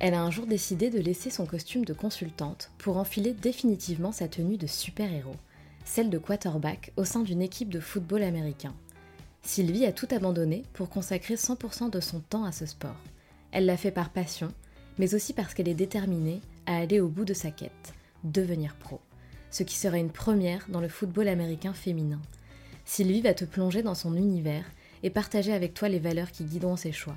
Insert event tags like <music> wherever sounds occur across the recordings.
Elle a un jour décidé de laisser son costume de consultante pour enfiler définitivement sa tenue de super-héros, celle de quarterback au sein d'une équipe de football américain. Sylvie a tout abandonné pour consacrer 100% de son temps à ce sport. Elle l'a fait par passion, mais aussi parce qu'elle est déterminée à aller au bout de sa quête, devenir pro ce qui serait une première dans le football américain féminin. Sylvie va te plonger dans son univers et partager avec toi les valeurs qui guideront ses choix.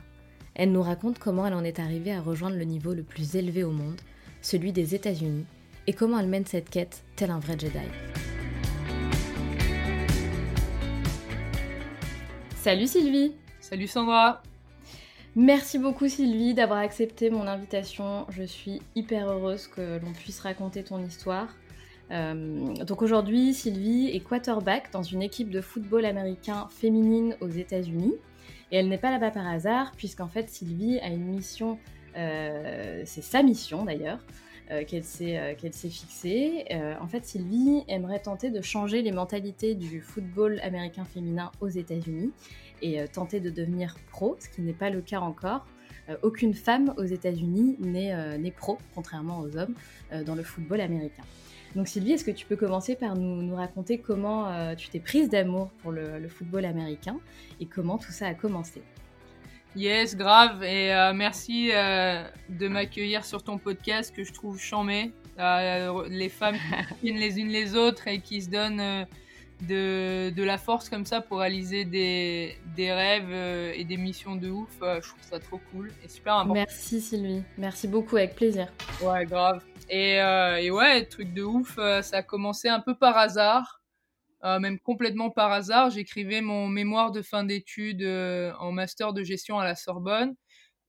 Elle nous raconte comment elle en est arrivée à rejoindre le niveau le plus élevé au monde, celui des États-Unis, et comment elle mène cette quête tel un vrai Jedi. Salut Sylvie Salut Sandra Merci beaucoup Sylvie d'avoir accepté mon invitation. Je suis hyper heureuse que l'on puisse raconter ton histoire. Euh, donc aujourd'hui, Sylvie est quarterback dans une équipe de football américain féminine aux États-Unis. Et elle n'est pas là-bas par hasard, puisqu'en fait, Sylvie a une mission, euh, c'est sa mission d'ailleurs, euh, qu'elle s'est fixée. en fait, Sylvie aimerait tenter de changer les mentalités du football américain féminin aux États-Unis et tenter de devenir pro, ce qui n'est pas le cas encore. aucune femme aux États-Unis n'est pro, contrairement aux hommes, dans le football américain. Donc Sylvie, est-ce que tu peux commencer par nous, raconter comment euh, tu t'es prise d'amour pour le, football américain et comment tout ça a commencé? Yes, grave. Et euh, merci euh, de m'accueillir sur ton podcast que je trouve chambé. les femmes qui viennent <laughs> les unes les autres et qui se donnent de, de, la force comme ça pour réaliser des, des rêves et des missions de ouf. je trouve ça trop cool et super important. Merci Sylvie. Merci beaucoup, avec plaisir. Ouais, grave. Et, euh, et, ouais, truc de ouf, euh, ça a commencé un peu par hasard, euh, même complètement par hasard. J'écrivais mon mémoire de fin d'études en master de gestion à la Sorbonne.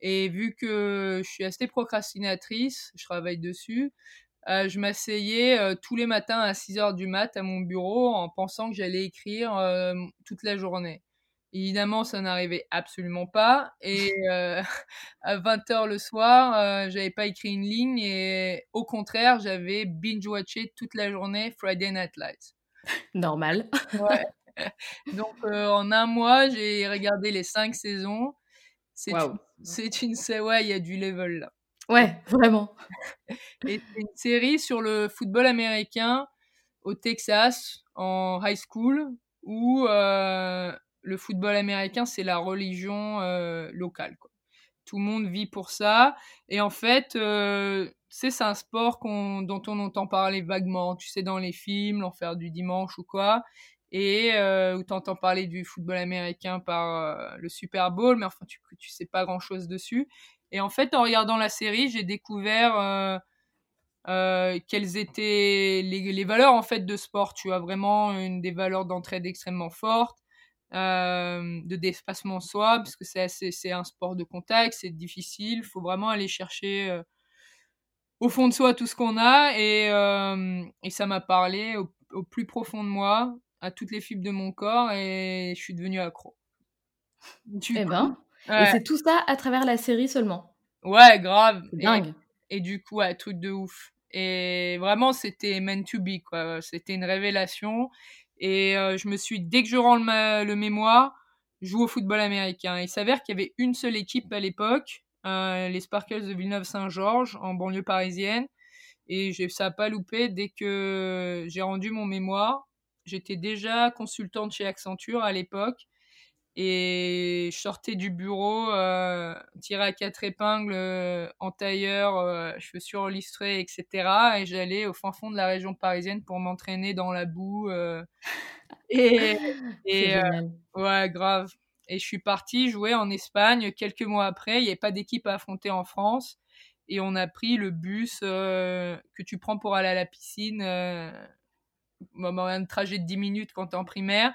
Et vu que je suis assez procrastinatrice, je travaille dessus, je m'asseyais tous les matins à 6 heures du mat à mon bureau en pensant que j'allais écrire toute la journée. Évidemment, ça n'arrivait absolument pas. Et euh, <laughs> à 20h le soir, euh, j'avais pas écrit une ligne et au contraire, j'avais binge-watché toute la journée Friday Night Lights. Normal. Ouais. <laughs> Donc euh, en un mois, j'ai regardé les cinq saisons. C'est une, c'est une, ouais, il y a du level là. Ouais, vraiment. Et c'est une série sur le football américain au Texas en high school où euh, le football américain, c'est la religion euh, locale. Tout le monde vit pour ça. Et en fait, euh, c'est un sport dont on entend parler vaguement, tu sais, dans les films, l'enfer du dimanche ou quoi. Et euh, où tu entends parler du football américain par le Super Bowl, mais enfin, tu, tu sais pas grand-chose dessus. Et en fait, en regardant la série, j'ai découvert... quelles étaient les, les, valeurs en fait de sport. Tu as vraiment une des valeurs d'entraide extrêmement fortes. Euh, de dépassement soi, parce que c'est un sport de contact, c'est difficile, il faut vraiment aller chercher euh, au fond de soi tout ce qu'on a, et, euh, et ça m'a parlé au, au, plus profond de moi, à toutes les fibres de mon corps, et je suis devenue accro. eh ben, et c'est tout ça à travers la série seulement. Ouais, grave. dingue. Et, du coup, ouais, truc de ouf. Et vraiment, c'était meant to be, quoi. C'était une révélation. Et euh, je me suis, dès que je rends le, le mémoire, joue au football américain. Il s'avère qu'il y avait une seule équipe à l'époque, euh, les Sparkles de Villeneuve-Saint-Georges, en banlieue parisienne. Et ça n'a pas loupé dès que j'ai rendu mon mémoire. J'étais déjà consultante chez Accenture à l'époque. Et je sortais du bureau, euh, tiré à quatre épingles, euh, en tailleur, euh, chaussures listrées, etc. Et j'allais au fin fond de la région parisienne pour m'entraîner dans la boue. Euh. et, <laughs> et ouais, grave. Et je suis partie jouer en Espagne quelques mois après. Il n'y avait pas d'équipe à affronter en France. Et on a pris le bus que tu prends pour aller à la piscine. un trajet de 10 minutes quand tu es en primaire.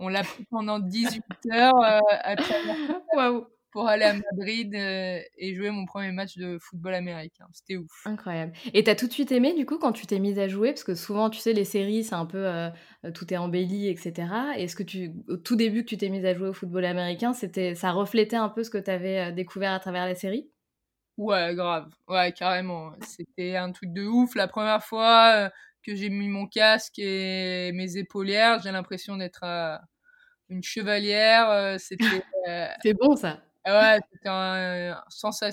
On l'a pris pendant 18 heures euh, <laughs> pour aller à Madrid euh, et jouer mon premier match de football américain. C'était ouf. Incroyable. Et t'as tout de suite aimé du coup quand tu t'es mise à jouer? Parce que souvent, tu sais, les séries, c'est un peu euh, tout est embelli, etc. Est-ce que tu, au tout début que tu t'es mise à jouer au football américain, c'était, ça reflétait un peu ce que tu avais découvert à travers la série Ouais, grave. Ouais, carrément. C'était un truc de ouf. La première fois que j'ai mis mon casque et mes épaulières, j'ai l'impression d'être une chevalière. Euh, c'était. <laughs> Euh, c'est bon ça. Ouais, <laughs> c'était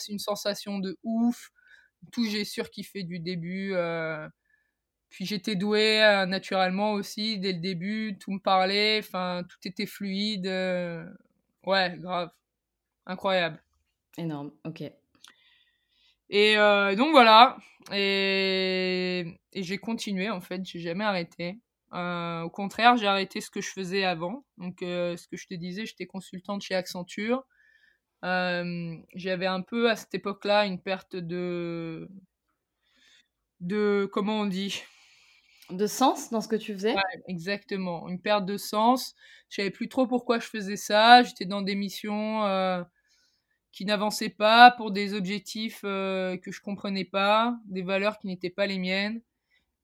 une sensation de ouf. Tout, j'ai surkiffé du début. Euh, puis j'étais douée naturellement aussi dès le début. Tout me parlait. Enfin, tout était fluide. ouais, grave. Incroyable. Énorme. Ok. Et euh, donc voilà. Et, j'ai continué en fait, j'ai jamais arrêté. Euh, au contraire, j'ai arrêté ce que je faisais avant. Donc, euh, ce que je te disais, j'étais consultante chez Accenture. J'avais un peu à cette époque-là une perte de. de. comment on dit? De sens dans ce que tu faisais? Exactement. Une perte de sens. Je savais plus trop pourquoi je faisais ça. J'étais dans des missions qui n'avançaient pas pour des objectifs euh, que je comprenais pas, des valeurs qui n'étaient pas les miennes.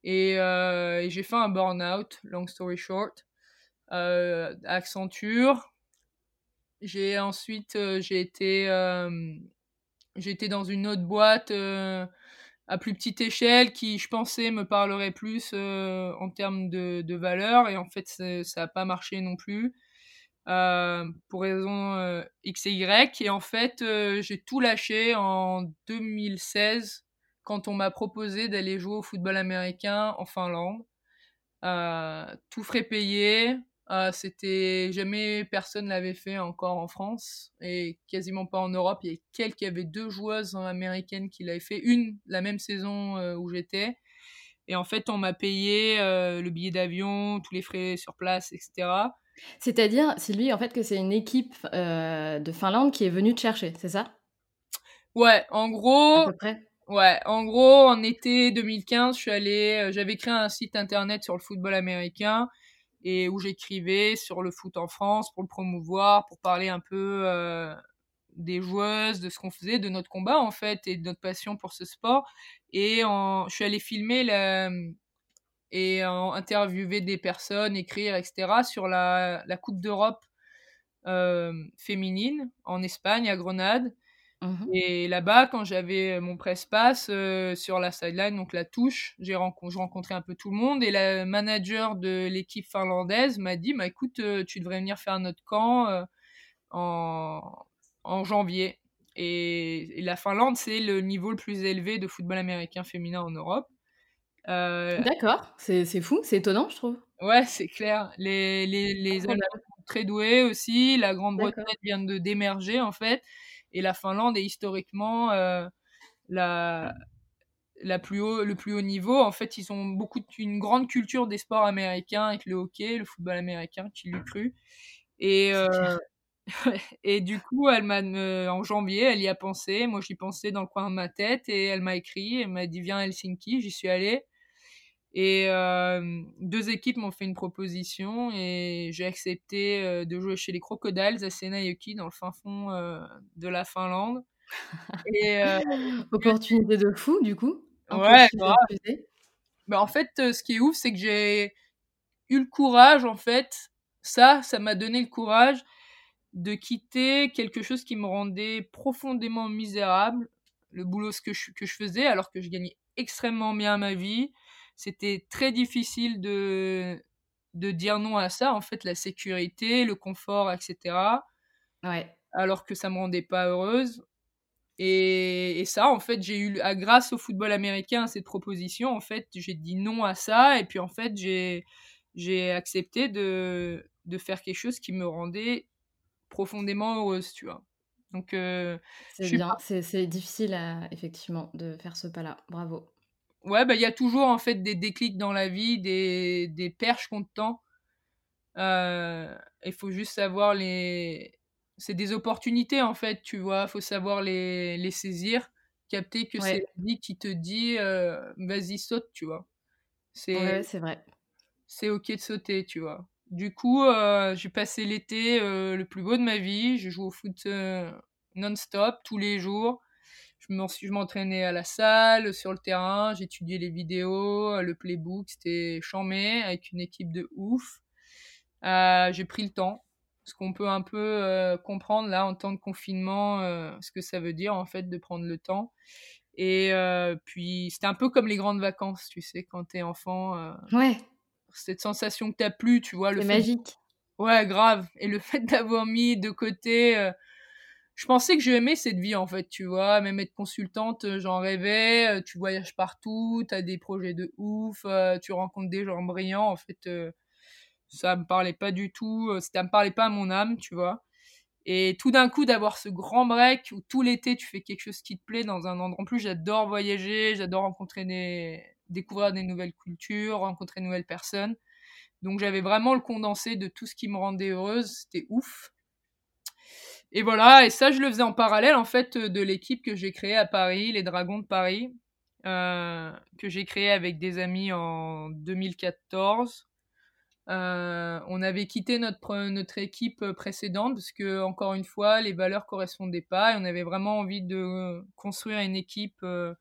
Et, euh, j'ai fait un burn-out, long story short, euh, Accenture. J'ai ensuite j'ai été j'ai été dans une autre boîte à plus petite échelle qui je pensais me parlerait plus en termes de, de valeurs et en fait ça n'a pas marché non plus. Euh, pour raison euh, X et Y. Et en fait, euh, j'ai tout lâché en 2016 quand on m'a proposé d'aller jouer au football américain en Finlande. tout frais payé. C'était jamais personne l'avait fait encore en France et quasiment pas en Europe. Il y a quelques, il y avait deux joueuses américaines qui l'avaient fait, une la même saison où j'étais. Et en fait, on m'a payé le billet d'avion, tous les frais sur place, etc. C'est-à-dire, Sylvie, en fait, que c'est une équipe euh, de Finlande qui est venue te chercher, c'est ça? Ouais, en gros. Ouais, en gros, en été 2015, je suis allée, euh, j'avais créé un site internet sur le football américain et où j'écrivais sur le foot en France pour le promouvoir, pour parler un peu euh, des joueuses, de ce qu'on faisait, de notre combat en fait et de notre passion pour ce sport. Et je suis allée filmer et interviewer des personnes, écrire, etc. sur la, la Coupe d'Europe euh, féminine en Espagne, à Grenade. Mmh et là-bas, quand j'avais mon presse-passe euh, sur la sideline, donc la touche, j'ai rencontré un peu tout le monde. Et la manager de l'équipe finlandaise m'a dit bah, écoute, euh, tu devrais venir faire notre camp en, en, janvier. Et, et, la Finlande, c'est le niveau le plus élevé de football américain féminin en Europe. Euh, D'accord, c'est fou, c'est étonnant, je trouve. Ouais, c'est clair. Les, les, les sont très doués aussi. La Grande-Bretagne vient de d'émerger, en fait. Et la Finlande est historiquement euh, la, la plus haut, le plus haut niveau. En fait, ils ont beaucoup une grande culture des sports américains avec le hockey, le football américain, qui l'eût cru. Et, euh, <laughs> et du coup, elle m'a en janvier, elle y a pensé. Moi, j'y pensais dans le coin de ma tête et elle m'a écrit. Elle m'a dit viens à Helsinki. J'y suis allée. Et euh, deux équipes m'ont fait une proposition et j'ai accepté euh, de jouer chez les Crocodiles à Seinäjoki dans le fin fond euh, de la Finlande. <laughs> Et, Opportunité de fou, du coup. Ouais, bah, en fait, ce qui est ouf, c'est que j'ai eu le courage, en fait. Ça, ça m'a donné le courage de quitter quelque chose qui me rendait profondément misérable, le boulot que je, que je faisais, alors que je gagnais extrêmement bien ma vie. C'était très difficile de, de dire non à ça, en fait, la sécurité, le confort, etc. Ouais. Alors que ça me rendait pas heureuse. Et, et ça, en fait, j'ai eu, grâce au football américain, cette proposition, en fait, j'ai dit non à ça. Et puis, en fait, j'ai, j'ai accepté de, de faire quelque chose qui me rendait profondément heureuse, tu vois. Donc, euh, c'est bien, c'est difficile, effectivement, de faire ce pas-là. Bravo. Ouais, bah, il y a toujours, en fait, des déclics dans la vie, des, des perches qu'on te tend. Euh, il faut juste savoir les... C'est des opportunités, en fait, tu vois. Il faut savoir les, les saisir, capter que c'est la vie qui te dit euh, vas-y, saute, tu vois. C'est c'est vrai. C'est ok de sauter, tu vois. Du coup, euh, j'ai passé l'été le plus beau de ma vie. Je joue au foot non-stop, tous les jours je m'entraînais à la salle, sur le terrain, j'étudiais les vidéos, le playbook, c'était chamé avec une équipe de ouf. Euh, j'ai pris le temps, ce qu'on peut un peu euh, comprendre là en temps de confinement, euh, ce que ça veut dire en fait de prendre le temps. Et puis c'était un peu comme les grandes vacances, tu sais, quand t'es enfant. ouais. Cette sensation que t'as plus, tu vois. C'est magique. Ouais, grave. Et le <laughs> fait d'avoir mis de côté je pensais que j'aimais cette vie en fait, tu vois, même être consultante, euh, j'en rêvais, euh, tu voyages partout, tu as des projets de ouf, euh, tu rencontres des gens brillants, en fait, ça me parlait pas du tout, ça me parlait pas à mon âme, tu vois. Et tout d'un coup, d'avoir ce grand break où tout l'été tu fais quelque chose qui te plaît dans un endroit. En plus, j'adore voyager, j'adore rencontrer des. découvrir des nouvelles cultures, rencontrer de nouvelles personnes. Donc j'avais vraiment le condensé de tout ce qui me rendait heureuse, c'était ouf. Et voilà, et ça, je le faisais en parallèle, en fait, de l'équipe que j'ai créée à Paris, les Dragons de Paris, euh, que j'ai créée avec des amis en 2014. Euh, on avait quitté notre, notre équipe précédente parce que, encore une fois, les valeurs correspondaient pas et on avait vraiment envie de construire une équipe euh,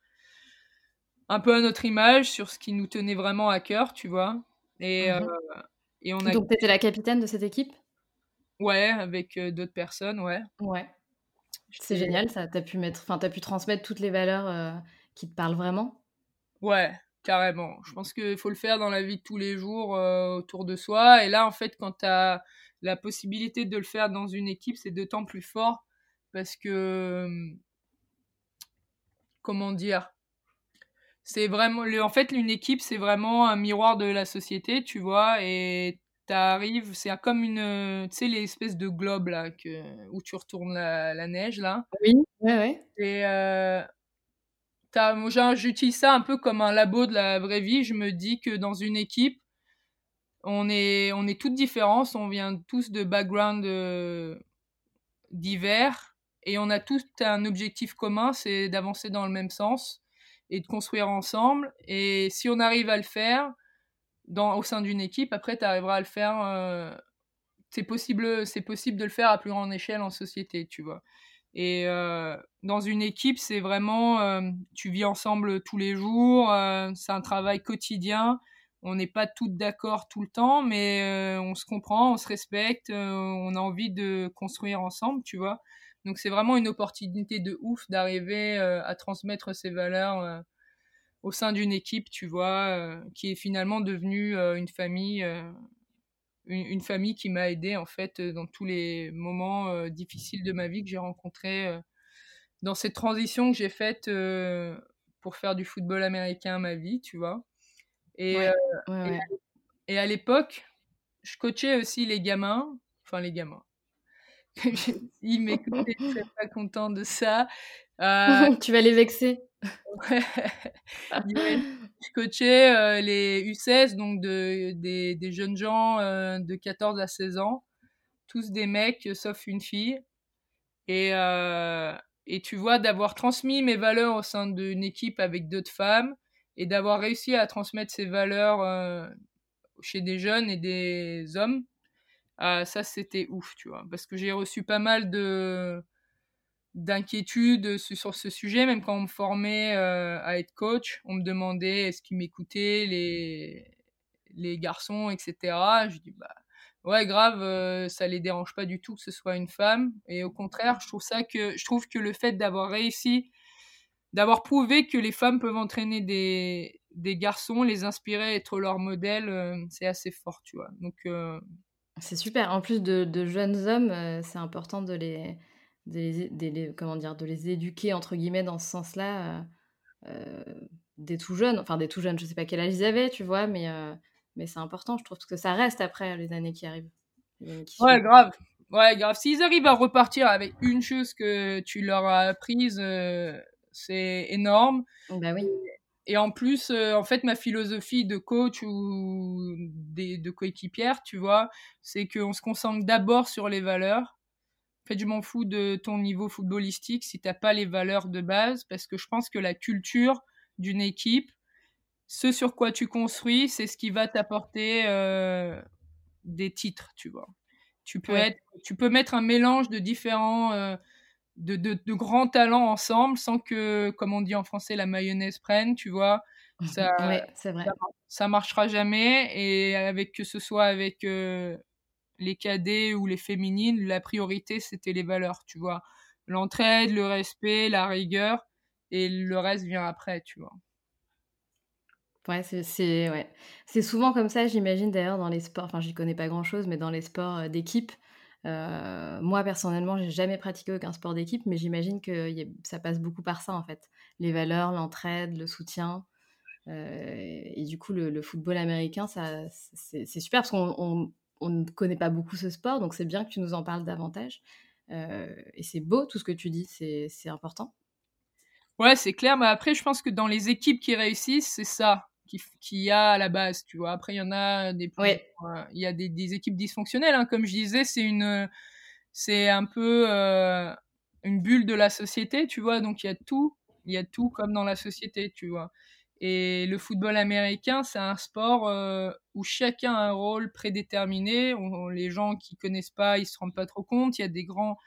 un peu à notre image sur ce qui nous tenait vraiment à cœur, tu vois. Et, mmh et on a... Donc, tu étais la capitaine de cette équipe? Ouais, avec d'autres personnes, ouais. Ouais. C'est génial, ça. T'as pu mettre, enfin, as pu transmettre toutes les valeurs qui te parlent vraiment. Ouais, carrément. Je pense qu'il faut le faire dans la vie de tous les jours autour de soi. Et là, en fait, quand tu as la possibilité de le faire dans une équipe, c'est d'autant plus fort parce que, comment dire, c'est vraiment, en fait, une équipe, c'est vraiment un miroir de la société, tu vois, et t'arrives, c'est comme une, tu sais, les espèces de globes là, que, où tu retournes la, neige là. Oui, ouais, ouais. Et euh, j'utilise ça un peu comme un labo de la vraie vie. Je me dis que dans une équipe, on est, on est toutes différentes, on vient tous de backgrounds euh, divers et on a tous un objectif commun, c'est d'avancer dans le même sens et de construire ensemble. Et si on arrive à le faire, dans, au sein d'une équipe, après, tu arriveras à le faire. Euh, c'est possible, c'est possible de le faire à plus grande échelle en société, tu vois. Et euh, dans une équipe, c'est vraiment, euh, tu vis ensemble tous les jours, c'est un travail quotidien. On n'est pas toutes d'accord tout le temps, mais on se comprend, on se respecte, on a envie de construire ensemble, tu vois. Donc c'est vraiment une opportunité de ouf d'arriver à transmettre ces valeurs au sein d'une équipe, tu vois, euh, qui est finalement devenue euh, une famille, euh, une, famille qui m'a aidé en fait dans tous les moments difficiles de ma vie que j'ai rencontrés dans cette transition que j'ai faite pour faire du football américain à ma vie, tu vois. Et, et à l'époque, je coachais aussi les gamins, enfin les gamins. <laughs> <laughs> Ils m'écoutaient, je serais pas content de ça. <laughs> tu vas les vexer. Je coachais euh, les U16, donc de, des, jeunes gens euh, de 14 à 16 ans, tous des mecs, sauf une fille. Et, euh, et tu vois, d'avoir transmis mes valeurs au sein d'une équipe avec d'autres femmes et d'avoir réussi à transmettre ces valeurs chez des jeunes et des hommes, ça c'était ouf, tu vois. Parce que j'ai reçu pas mal de d'inquiétude sur ce sujet, même quand on me formait euh, à être coach, on me demandait est-ce qu'ils m'écoutaient, les, les garçons, etc. Je dis bah ouais, grave, ça les dérange pas du tout que ce soit une femme. Et au contraire, je trouve ça que je trouve que le fait d'avoir réussi, d'avoir prouvé que les femmes peuvent entraîner des, des garçons, les inspirer, être leur modèle, c'est assez fort, tu vois. Donc c'est super. En plus de, de jeunes hommes, c'est important de les, de les, comment dire, de les éduquer entre guillemets dans ce sens-là. des tout jeunes, enfin des tout jeunes, je sais pas quel âge ils avaient, tu vois, mais mais c'est important, je trouve, que ça reste après les années qui arrivent. ouais, grave. Ouais, grave. S'ils arrivent à repartir avec une chose que tu leur as apprise, euh, c'est énorme. Bah oui. Et en plus, euh, en fait, ma philosophie de coach ou de coéquipière, tu vois, c'est qu'on se concentre d'abord sur les valeurs. En fait, je m'en fous de ton niveau footballistique si t'as pas les valeurs de base, parce que je pense que la culture d'une équipe, ce sur quoi tu construis, c'est ce qui va t'apporter euh, des titres, tu vois. Tu peux, être, tu peux mettre un mélange de différents, euh, de, de, grands talents ensemble sans que, comme on dit en français, la mayonnaise prenne, tu vois. <laughs> Ça, vrai. Ça, marchera jamais. Et avec que ce soit avec euh, les cadets ou les féminines, la priorité, c'était les valeurs, tu vois. L'entraide, le respect, la rigueur, et le reste vient après, tu vois. Ouais, c'est ouais. Souvent comme ça, j'imagine d'ailleurs dans les sports, enfin j'y connais pas grand-chose, mais dans les sports d'équipe. moi personnellement, j'ai jamais pratiqué aucun sport d'équipe, mais j'imagine que ça passe beaucoup par ça en fait. Les valeurs, l'entraide, le soutien. et du coup, le, football américain, c'est super parce qu'on on, ne connaît pas beaucoup ce sport, donc c'est bien que tu nous en parles davantage. et c'est beau tout ce que tu dis, c'est important. Ouais, c'est clair, mais après, je pense que dans les équipes qui réussissent, c'est ça qui, y a à la base, tu vois. Après, il y en a des, il y a des, équipes dysfonctionnelles, hein. comme je disais, c'est une, c'est un peu euh, une bulle de la société, tu vois. Donc il y a tout, il y a tout comme dans la société, tu vois. Et le football américain, c'est un sport euh, où chacun a un rôle prédéterminé. les gens qui connaissent pas, ils se rendent pas trop compte. Il y a des grands,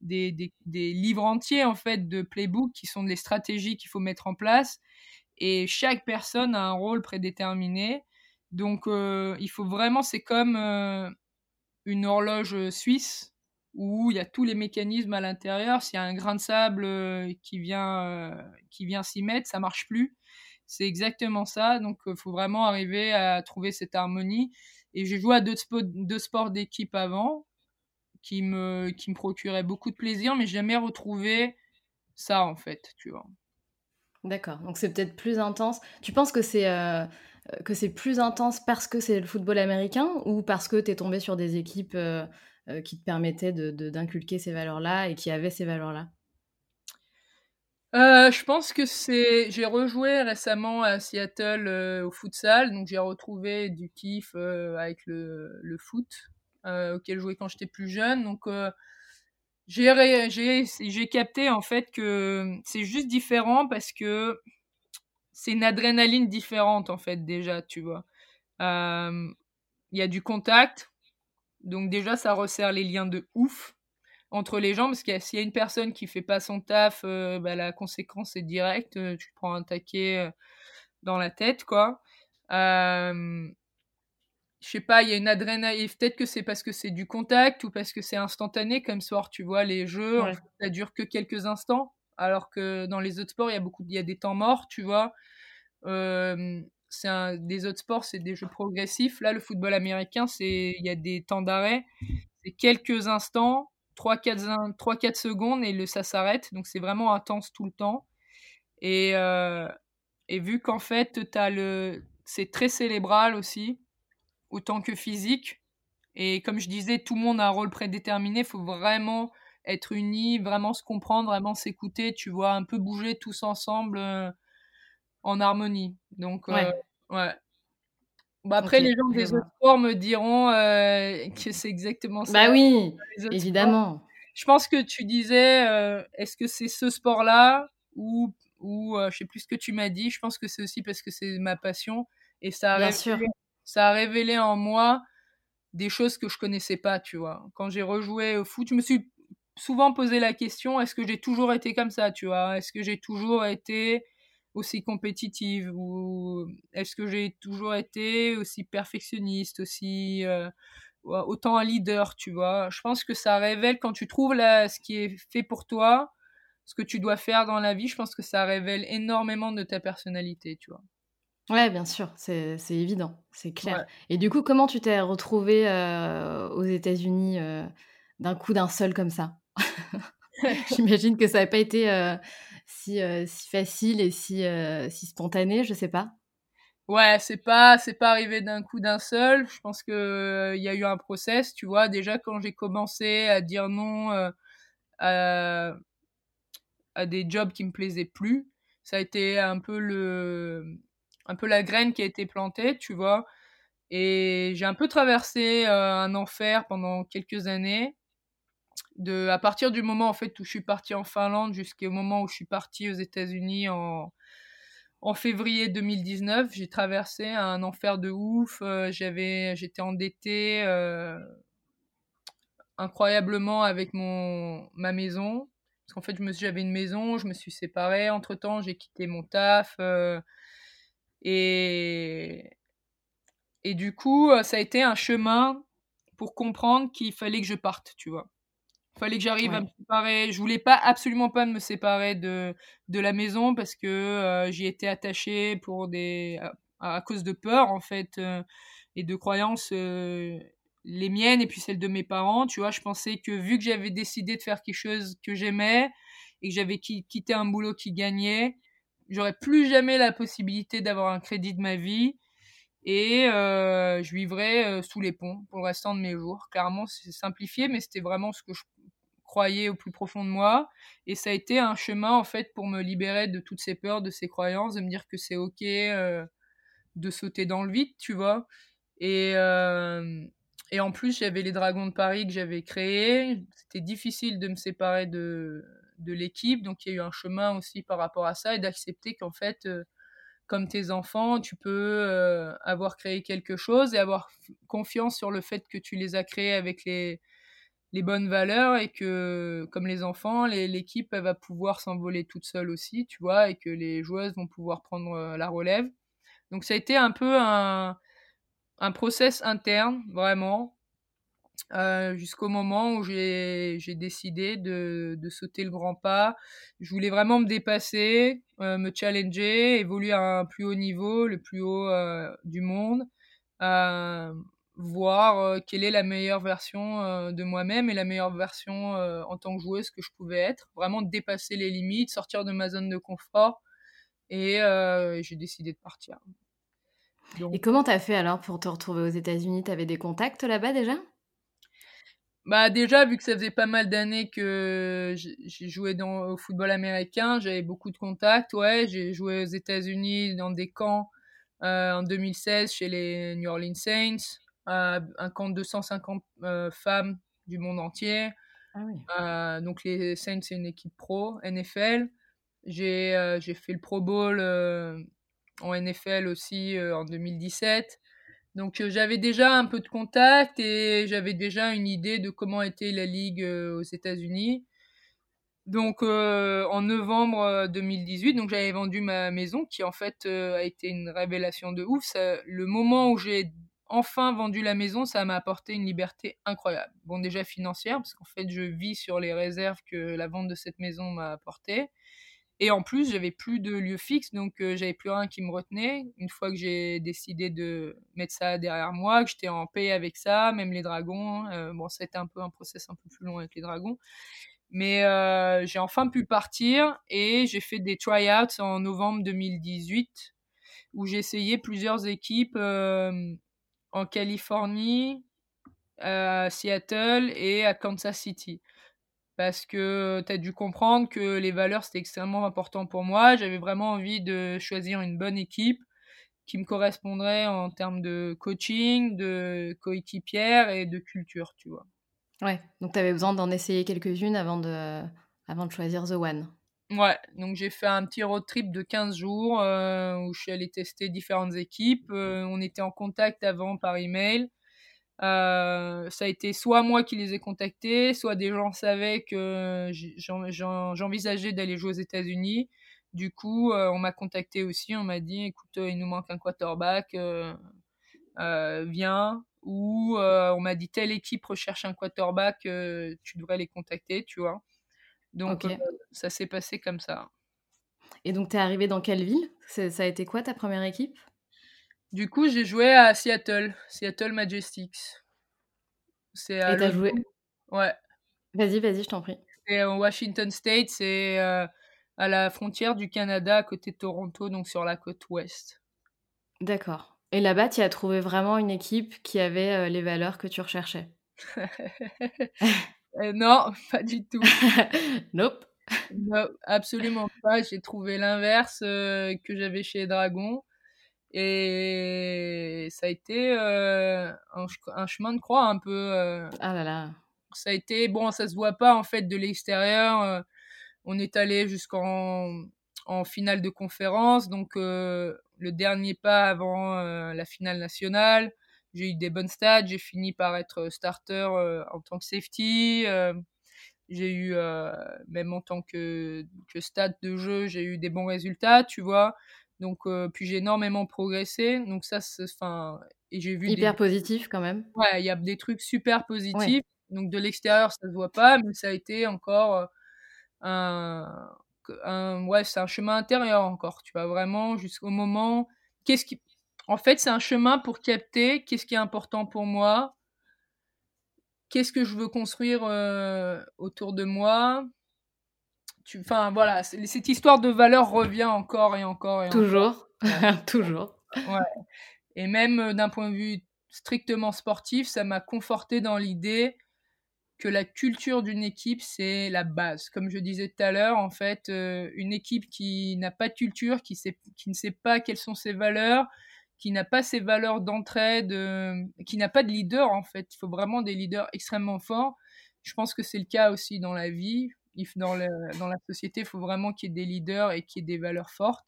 des, des, livres entiers en fait de playbook qui sont des stratégies qu'il faut mettre en place et chaque personne a un rôle prédéterminé. Donc euh, il faut vraiment, c'est comme euh, une horloge suisse où il y a tous les mécanismes à l'intérieur. S'il y a un grain de sable qui vient, qui vient s'y mettre, ça marche plus. C'est exactement ça. Donc il faut vraiment arriver à trouver cette harmonie. Et j'ai joué à deux, deux sports d'équipe avant qui me, qui me procuraient beaucoup de plaisir, mais j'ai jamais retrouvé ça en fait, tu vois. D'accord, donc c'est peut-être plus intense. Tu penses que c'est euh, que c'est plus intense parce que c'est le football américain ou parce que tu es tombé sur des équipes euh, euh, qui te permettaient d'inculquer de, ces valeurs-là et qui avaient ces valeurs-là? Je pense que c'est. J'ai rejoué récemment à Seattle au futsal, donc j'ai retrouvé du kiff avec le, foot auquel je jouais quand j'étais plus jeune. Donc j'ai capté en fait que c'est juste différent parce que c'est une adrénaline différente en fait déjà, tu vois. Il y a du contact, donc déjà ça resserre les liens de ouf entre les gens parce que s'il y a une personne qui fait pas son taf, bah, la conséquence est directe, tu prends un taquet dans la tête quoi je sais pas, il y a une adrénaline. Peut-être que c'est parce que c'est du contact ou parce que c'est instantané comme sport. Tu vois, les jeux, ça dure que quelques instants. Alors que dans les autres sports, il y a beaucoup, il y a des temps morts, tu vois. c'est un, des autres sports, c'est des jeux progressifs. Là, le football américain, c'est, il y a des temps d'arrêt. C'est quelques instants, 3-4 secondes et le, ça s'arrête. Donc, c'est vraiment intense tout le temps. Et, et vu qu'en fait, as le, c'est très célébral aussi autant que physique. Et comme je disais, tout le monde a un rôle prédéterminé. Il faut vraiment être unis, vraiment se comprendre, vraiment s'écouter, tu vois, un peu bouger tous ensemble euh, en harmonie. Donc, euh, ouais. Bah après, les gens des autres sports me diront euh, que c'est exactement ça. Bah oui, évidemment. Je pense que tu disais, est-ce que c'est ce sport-là ou, ou je sais plus ce que tu m'as dit. Je pense que c'est aussi parce que c'est ma passion. Et ça Bien sûr ça a révélé en moi des choses que je connaissais pas, tu vois. Quand j'ai rejoué au foot, je me suis souvent posé la question est-ce que j'ai toujours été comme ça, tu vois? Est-ce que j'ai toujours été aussi compétitive ou est-ce que j'ai toujours été aussi perfectionniste, aussi euh, autant un leader, tu vois? Je pense que ça révèle quand tu trouves là, ce qui est fait pour toi, ce que tu dois faire dans la vie, je pense que ça révèle énormément de ta personnalité, tu vois. Ouais, bien sûr, c'est évident, c'est clair. Et du coup, comment tu t'es retrouvée euh, aux États-Unis euh, d'un coup, d'un seul comme ça? <laughs> <laughs> J'imagine que ça n'a pas été euh, si, facile et si, si spontané, je sais pas. Ouais, c'est pas c'est pas arrivé d'un coup d'un seul. Je pense que il y a eu un process, tu vois. Déjà quand j'ai commencé à dire non à, à des jobs qui me plaisaient plus, ça a été un peu le un peu la graine qui a été plantée, tu vois. Et j'ai un peu traversé euh, un enfer pendant quelques années. De, à partir du moment en fait où je suis partie en Finlande jusqu'au moment où je suis partie aux États-Unis en, en février 2019, j'ai traversé un enfer de ouf. Euh, j'avais, j'étais endettée euh, incroyablement avec mon ma maison parce qu'en fait, j'avais une maison, je me suis séparée. Entre temps, j'ai quitté mon taf. Et, et du coup, euh, ça a été un chemin pour comprendre qu'il fallait que je parte, tu vois. Fallait que j'arrive à me séparer. Je voulais pas absolument pas me séparer de, de la maison parce que euh, j'y étais attachée pour des à, cause de peur en fait euh, et de croyances les miennes et puis celles de mes parents. Tu vois, je pensais que vu que j'avais décidé de faire quelque chose que j'aimais et que j'avais quitté un boulot qui gagnait, j'aurais plus jamais la possibilité d'avoir un crédit de ma vie et euh, je vivrais euh, sous les ponts pour le restant de mes jours. Clairement, c'est simplifié, mais c'était vraiment ce que je croyais au plus profond de moi. Et ça a été un chemin, en fait, pour me libérer de toutes ces peurs, de ces croyances, de me dire que c'est OK euh, de sauter dans le vide, tu vois. Et, et en plus, j'avais les Dragons de Paris que j'avais créés. C'était difficile de me séparer de, de l'équipe. Donc il y a eu un chemin aussi par rapport à ça et d'accepter qu'en fait, euh, comme tes enfants, tu peux euh, avoir créé quelque chose et avoir confiance sur le fait que tu les as créés avec les, les bonnes valeurs et que, comme les enfants, l'équipe va pouvoir s'envoler toute seule aussi, tu vois, et que les joueuses vont pouvoir prendre euh, la relève. Donc ça a été un peu un, un process interne, vraiment, euh, jusqu'au moment où j'ai décidé de, de, sauter le grand pas. Je voulais vraiment me dépasser, euh, me challenger, évoluer à un plus haut niveau, le plus haut du monde, voir quelle est la meilleure version de moi-même et la meilleure version en tant que joueuse que je pouvais être. Vraiment dépasser les limites, sortir de ma zone de confort et j'ai décidé de partir. Et comment t'as fait alors pour te retrouver aux États-Unis? T'avais des contacts là-bas déjà? Bah déjà, vu que ça faisait pas mal d'années que j'ai joué dans, au football américain, j'avais beaucoup de contacts. Ouais, j'ai joué aux États-Unis dans des camps euh, en 2016 chez les New Orleans Saints, un camp de 250 euh, femmes du monde entier. Ah oui. Euh, donc les Saints, c'est une équipe pro NFL. J'ai euh, fait le Pro Bowl en NFL aussi en 2017. Donc euh, j'avais déjà un peu de contact et j'avais déjà une idée de comment était la ligue euh, aux États-Unis. Donc euh, en novembre 2018, donc j'avais vendu ma maison qui en fait a été une révélation de ouf. le moment où j'ai enfin vendu la maison, ça m'a apporté une liberté incroyable. Bon déjà financière parce qu'en fait je vis sur les réserves que la vente de cette maison m'a apporté. Et en plus, j'avais plus de lieu fixe, donc euh, j'avais plus rien qui me retenait. Une fois que j'ai décidé de mettre ça derrière moi, que j'étais en paix avec ça, même les dragons. Euh, bon, ça a un peu un process un peu plus long avec les dragons. Mais euh, j'ai enfin pu partir et j'ai fait des tryouts en novembre 2018 où j'ai essayé plusieurs équipes en Californie, à Seattle et à Kansas City parce que tu as dû comprendre que les valeurs c'était extrêmement important pour moi. J'avais vraiment envie de choisir une bonne équipe qui me correspondrait en termes de coaching, de coéquipière et de culture, tu vois. Ouais, donc tu avais besoin d'en essayer quelques-unes avant de, avant de choisir The One. Ouais, donc j'ai fait un petit road trip de 15 jours euh, où je suis allée tester différentes équipes. Euh, on était en contact avant par email. Euh, ça a été soit moi qui les ai contactés, soit des gens savaient que j'envisageais d'aller jouer aux États-Unis. Du coup, on m'a contacté aussi, on m'a dit écoute, il nous manque un quarterback, viens. où on m'a dit telle équipe recherche un quarterback, tu devrais les contacter, tu vois. Donc ça s'est passé comme ça. Et donc tu es arrivé dans quelle ville? Ça a été quoi ta première équipe? Du coup, j'ai joué à Seattle, Seattle Majestics. C'est Et t'as joué Ouais. Vas-y, vas-y, je t'en prie. C'est en Washington State, c'est à la frontière du Canada, à côté de Toronto, donc sur la côte ouest. D'accord. Et là-bas, tu as trouvé vraiment une équipe qui avait les valeurs que tu recherchais? <laughs> euh, Non, <laughs> pas du tout. <laughs> nope. Non, absolument pas. J'ai trouvé l'inverse que j'avais chez Dragon. Et ça a été un, un, chemin de croix un peu. ah là là ça a été bon, ça se voit pas en fait de l'extérieur. Euh, on est allé jusqu'en en finale de conférence, donc euh, le dernier pas avant euh, la finale nationale. J'ai eu des bonnes stats, j'ai fini par être starter en tant que safety. j'ai eu, même en tant que, que stade de jeu, j'ai eu des bons résultats, tu vois. Donc, puis j'ai énormément progressé. Donc ça, enfin, et j'ai vu hyper positif quand même. Ouais, il y a des trucs super positifs. Donc de l'extérieur, ça se voit pas, mais ça a été encore un, un ouais, c'est un chemin intérieur encore. Tu vas vraiment jusqu'au moment. Qu'est-ce qui, en fait, c'est un chemin pour capter qu'est-ce qui est important pour moi, qu'est-ce que je veux construire autour de moi. Enfin voilà, cette histoire de valeur revient encore et encore et toujours, <laughs> toujours. Ouais. Et même d'un point de vue strictement sportif, ça m'a conforté dans l'idée que la culture d'une équipe, c'est la base. Comme je disais tout à l'heure, en fait, euh, une équipe qui n'a pas de culture, qui, sait, qui ne sait pas quelles sont ses valeurs, qui n'a pas ses valeurs d'entraide, euh, qui n'a pas de leader, en fait. Il faut vraiment des leaders extrêmement forts. Je pense que c'est le cas aussi dans la vie. Dans, la société, il faut vraiment qu'il y ait des leaders et qu'il y ait des valeurs fortes.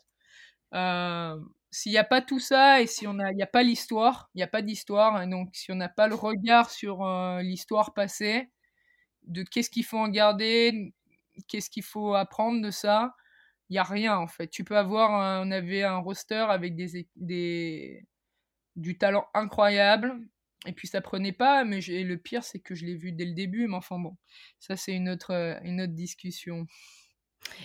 Euh, s'il n'y a pas tout ça et si on a, n'y a pas l'histoire, il n'y a pas d'histoire, donc si on n'a pas le regard sur l'histoire passée, de qu'est-ce qu'il faut en garder, qu'est-ce qu'il faut apprendre de ça. Il n'y a rien en fait. Tu peux avoir, on avait un roster avec des, des, du talent incroyable, et puis ça prenait pas, mais le pire c'est que je l'ai vu dès le début, mais enfin bon, ça c'est une autre, une autre discussion.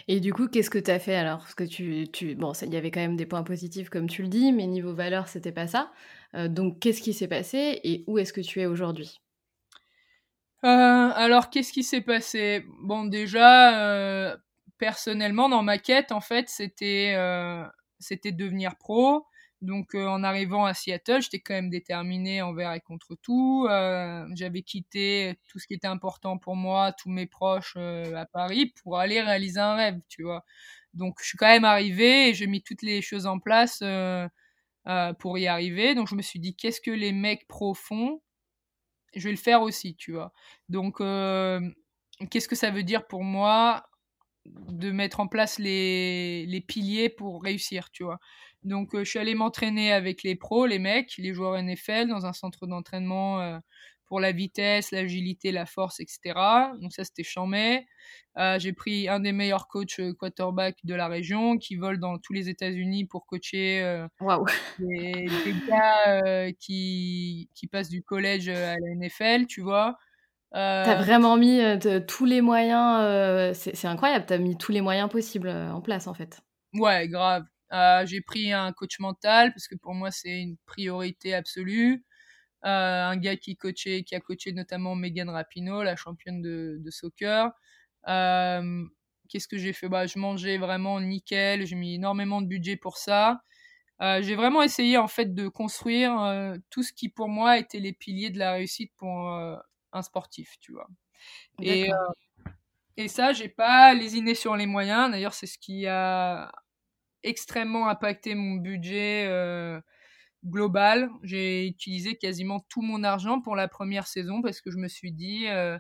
Et du coup, qu'est-ce que tu as fait alors? Parce que tu, tu bon, il y avait quand même des points positifs comme tu le dis, mais niveau valeur, c'était pas ça. Euh, donc, qu'est-ce qui s'est passé et où est-ce que tu es aujourd'hui? Euh, alors, qu'est-ce qui s'est passé? Bon, déjà, euh, personnellement, dans ma quête, en fait, c'était euh, devenir pro. Donc, en arrivant à Seattle, j'étais quand même déterminé envers et contre tout. J'avais quitté tout ce qui était important pour moi, tous mes proches à Paris, pour aller réaliser un rêve, tu vois. Donc, je suis quand même arrivé et j'ai mis toutes les choses en place pour y arriver. Donc, je me suis dit, qu'est-ce que les mecs pros font? Je vais le faire aussi, tu vois. Donc, qu'est-ce que ça veut dire pour moi? De mettre en place les, les piliers pour réussir, tu vois. Donc, je suis allé m'entraîner avec les pros, les mecs, les joueurs NFL, dans un centre d'entraînement pour la vitesse, l'agilité, la force, etc. Donc ça, c'était chambé. Euh, j'ai pris un des meilleurs coachs euh, quarterback de la région qui vole dans tous les États-Unis pour coacher euh, des, gars qui, qui passent du collège à la NFL, tu vois. T'as vraiment mis tous les moyens, c'est incroyable, t'as mis tous les moyens possibles en place en fait. Ouais, grave. j'ai pris un coach mental parce que pour moi c'est une priorité absolue. Euh, un gars qui coachait, qui a coaché notamment Megan Rapinoe, la championne de, de soccer. Euh, qu'est-ce que j'ai fait? Bah, Je mangeais vraiment nickel, j'ai mis énormément de budget pour ça. Euh, j'ai vraiment essayé en fait de construire tout ce qui pour moi était les piliers de la réussite pour un sportif, tu vois. Et, et ça, j'ai pas lésiné sur les moyens. D'ailleurs, c'est ce qui a extrêmement impacté mon budget global. J'ai utilisé quasiment tout mon argent pour la première saison parce que je me suis dit, euh,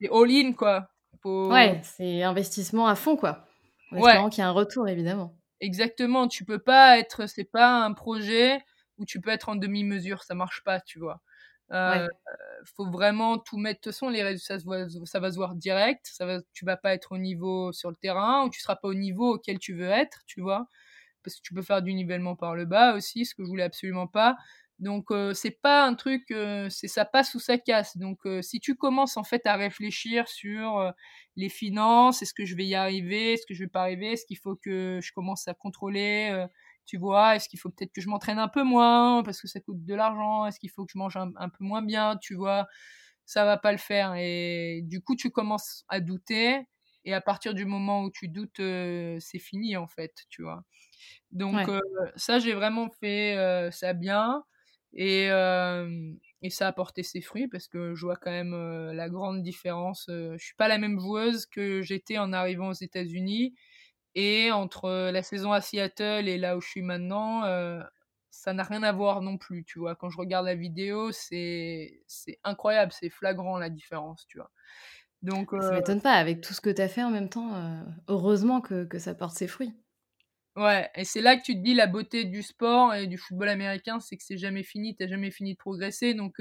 c'est all-in, quoi. Ouais, c'est investissement à fond, quoi. En ouais. qu'il y a un retour, évidemment. Exactement. Tu peux pas être, c'est pas un projet où tu peux être en demi-mesure. Ça marche pas, tu vois. Euh, faut vraiment tout mettre. De toute façon, les résultats, ça, va se voir direct. Ça va, tu vas pas être au niveau sur le terrain ou tu seras pas au niveau auquel tu veux être, tu vois parce que tu peux faire du nivellement par le bas aussi, ce que je voulais absolument pas. Donc c'est pas un truc, c'est ça passe ou ça casse. Donc si tu commences en fait à réfléchir sur les finances, est-ce que je vais y arriver, est-ce que je vais pas arriver, est-ce qu'il faut que je commence à contrôler, tu vois, est-ce qu'il faut peut-être que je m'entraîne un peu moins parce que ça coûte de l'argent, est-ce qu'il faut que je mange un, un, peu moins bien, tu vois, ça va pas le faire. Et du coup tu commences à douter et à partir du moment où tu doutes, c'est fini en fait, tu vois. Donc ça j'ai vraiment fait ça bien. Et, et ça a porté ses fruits parce que je vois quand même la grande différence. je suis pas la même joueuse que j'étais en arrivant aux États-Unis. Et entre la saison à Seattle et là où je suis maintenant, ça n'a rien à voir non plus, tu vois? Quand je regarde la vidéo, c'est incroyable, c'est flagrant la différence, tu vois? Donc, Ça m'étonne pas, avec tout ce que tu as fait en même temps, heureusement que, que ça porte ses fruits. Ouais, et c'est là que tu te dis la beauté du sport et du football américain, c'est que c'est jamais fini, t'as jamais fini de progresser. Donc,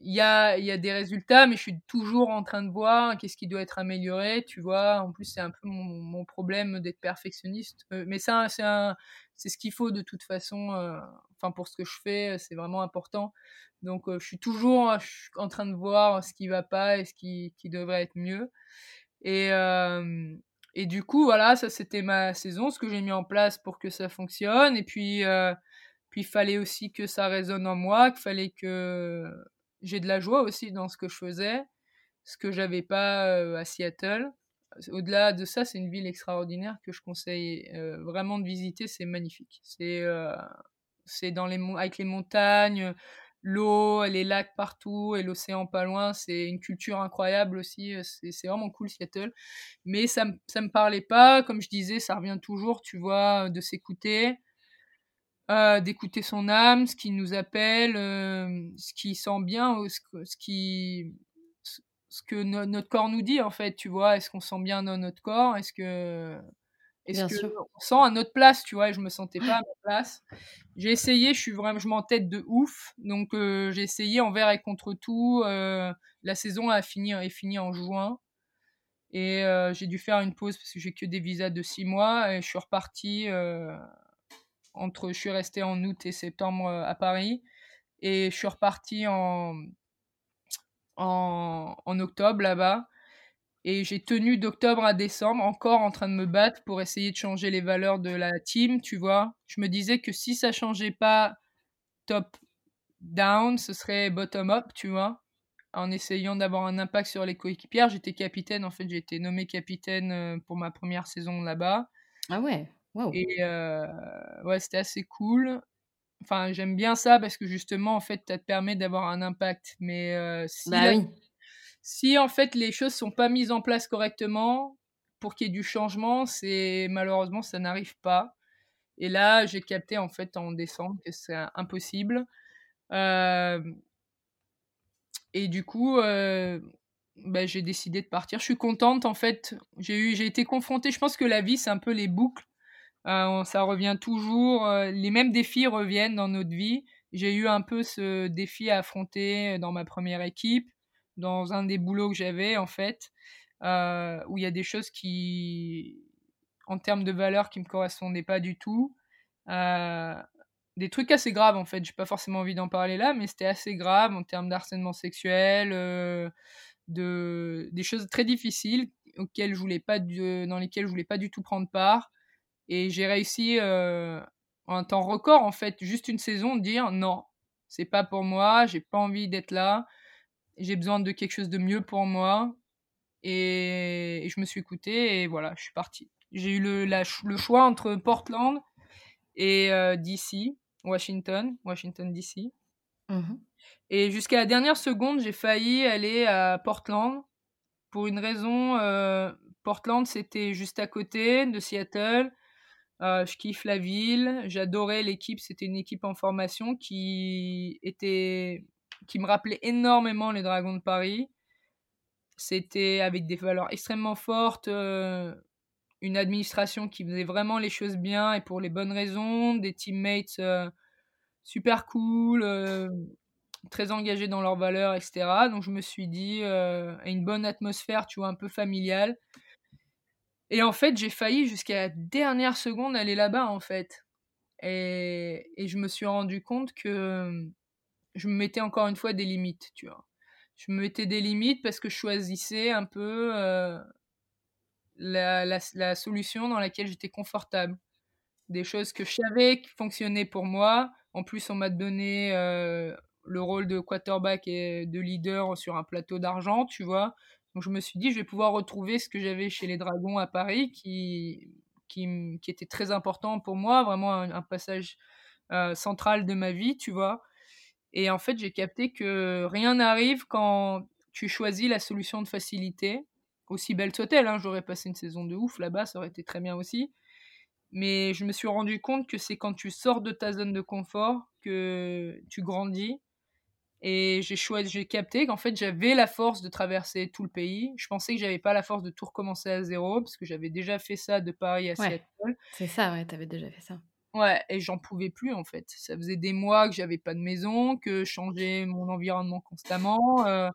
il y, a, y a des résultats, mais je suis toujours en train de voir qu'est-ce qui doit être amélioré, tu vois. En plus, c'est un peu mon, mon problème d'être perfectionniste. mais ça, c'est c'est ce qu'il faut de toute façon. Enfin, pour ce que je fais, c'est vraiment important. Donc, je suis toujours en train de voir ce qui va pas et ce qui, qui devrait être mieux. Et, et du coup, voilà, ça c'était ma saison, ce que j'ai mis en place pour que ça fonctionne. Et puis, euh, puis il fallait aussi que ça résonne en moi, qu'il fallait que j'ai de la joie aussi dans ce que je faisais, ce que j'avais pas à Seattle. Au-delà de ça, c'est une ville extraordinaire que je conseille vraiment de visiter. C'est magnifique. C'est c'est dans les avec les montagnes, l'eau, les lacs partout et l'océan pas loin. C'est une culture incroyable aussi. C'est vraiment cool Seattle. Mais ça ne me parlait pas. Comme je disais, ça revient toujours, tu vois, de s'écouter. Euh, d'écouter son âme, ce qui nous appelle, euh, ce qui sent bien, ce, ce qui, ce que notre corps nous dit en fait, tu vois. Est-ce qu'on sent bien dans notre corps? Est-ce que est-ce qu'on sent à notre place, tu vois, et je me sentais pas à ma place. J'ai essayé, je suis vraiment, je m'entête de ouf, donc euh, j'ai essayé envers et contre tout. Euh, la saison a fini, est finie en juin, et euh, j'ai dû faire une pause parce que j'ai que des visas de six mois, et je suis reparti entre, je suis resté en août et septembre à Paris, et je suis reparti en en, en octobre là-bas. Et j'ai tenu d'octobre à décembre encore en train de me battre pour essayer de changer les valeurs de la team, tu vois. Je me disais que si ça changeait pas top down, ce serait bottom up, tu vois. En essayant d'avoir un impact sur les coéquipières. J'étais capitaine, en fait, j'ai été nommé capitaine euh, pour ma première saison là-bas. Ah ouais, wow. Et euh, ouais, c'était assez cool. Enfin, j'aime bien ça parce que justement, en fait, ça te permet d'avoir un impact. Mais euh, si bah oui si en fait les choses sont pas mises en place correctement pour qu'il y ait du changement, c'est malheureusement ça n'arrive pas. Et là, j'ai capté en fait en décembre que c'est impossible. Euh, et du coup, euh, bah, j'ai décidé de partir. Je suis contente en fait. J'ai eu, j'ai été confrontée. Je pense que la vie c'est un peu les boucles. Euh, ça revient toujours. les mêmes défis reviennent dans notre vie. J'ai eu un peu ce défi à affronter dans ma première équipe dans un des boulots que j'avais, en fait, euh, où il y a des choses qui, en termes de valeur, qui me correspondaient pas du tout. Euh, des trucs assez graves, en fait. J'ai pas forcément envie d'en parler là, mais c'était assez grave en termes d'harcèlement sexuel, euh, de, des choses très difficiles auxquelles je voulais pas dans lesquelles je voulais pas du tout prendre part. Et j'ai réussi en un temps record, en fait, juste une saison, de dire non, c'est pas pour moi, j'ai pas envie d'être là j'ai besoin de quelque chose de mieux pour moi. Et, je me suis écoutée et voilà, je suis partie. J'ai eu le, le choix entre Portland et euh, DC, Washington, Washington DC. Mmh et jusqu'à la dernière seconde, j'ai failli aller à Portland pour une raison. Euh, Portland, c'était juste à côté de Seattle. Euh, je kiffe la ville, j'adorais l'équipe, c'était une équipe en formation qui était qui me rappelait énormément les Dragons de Paris. C'était avec des valeurs extrêmement fortes, euh, une administration qui faisait vraiment les choses bien et pour les bonnes raisons, des teammates euh, super cool, très engagés dans leurs valeurs, etc. Donc je me suis dit, une bonne atmosphère, tu vois, un peu familiale. Et en fait, j'ai failli jusqu'à la dernière seconde aller là-bas, en fait. Et, et je me suis rendu compte que je me mettais encore une fois des limites, tu vois. Je me mettais des limites parce que je choisissais un peu euh, la, solution dans laquelle j'étais confortable. Des choses que je savais qui fonctionnaient pour moi. En plus, on m'a donné euh, le rôle de quarterback et de leader sur un plateau d'argent, tu vois. Donc je me suis dit, je vais pouvoir retrouver ce que j'avais chez les Dragons à Paris, qui, qui, était très important pour moi, vraiment un, un passage euh, central de ma vie, tu vois. Et en fait, j'ai capté que rien n'arrive quand tu choisis la solution de facilité, aussi belle soit-elle. Hein, J'aurais passé une saison de ouf là-bas, ça aurait été très bien aussi. Mais je me suis rendu compte que c'est quand tu sors de ta zone de confort que tu grandis. Et j'ai choisi, j'ai capté qu'en fait j'avais la force de traverser tout le pays. Je pensais que j'avais pas la force de tout recommencer à zéro parce que j'avais déjà fait ça de Paris à ouais, Seattle. C'est ça, ouais, t'avais déjà fait ça. Ouais, et j'en pouvais plus en fait. Ça faisait des mois que j'avais pas de maison, que je changeais mon environnement constamment. Euh,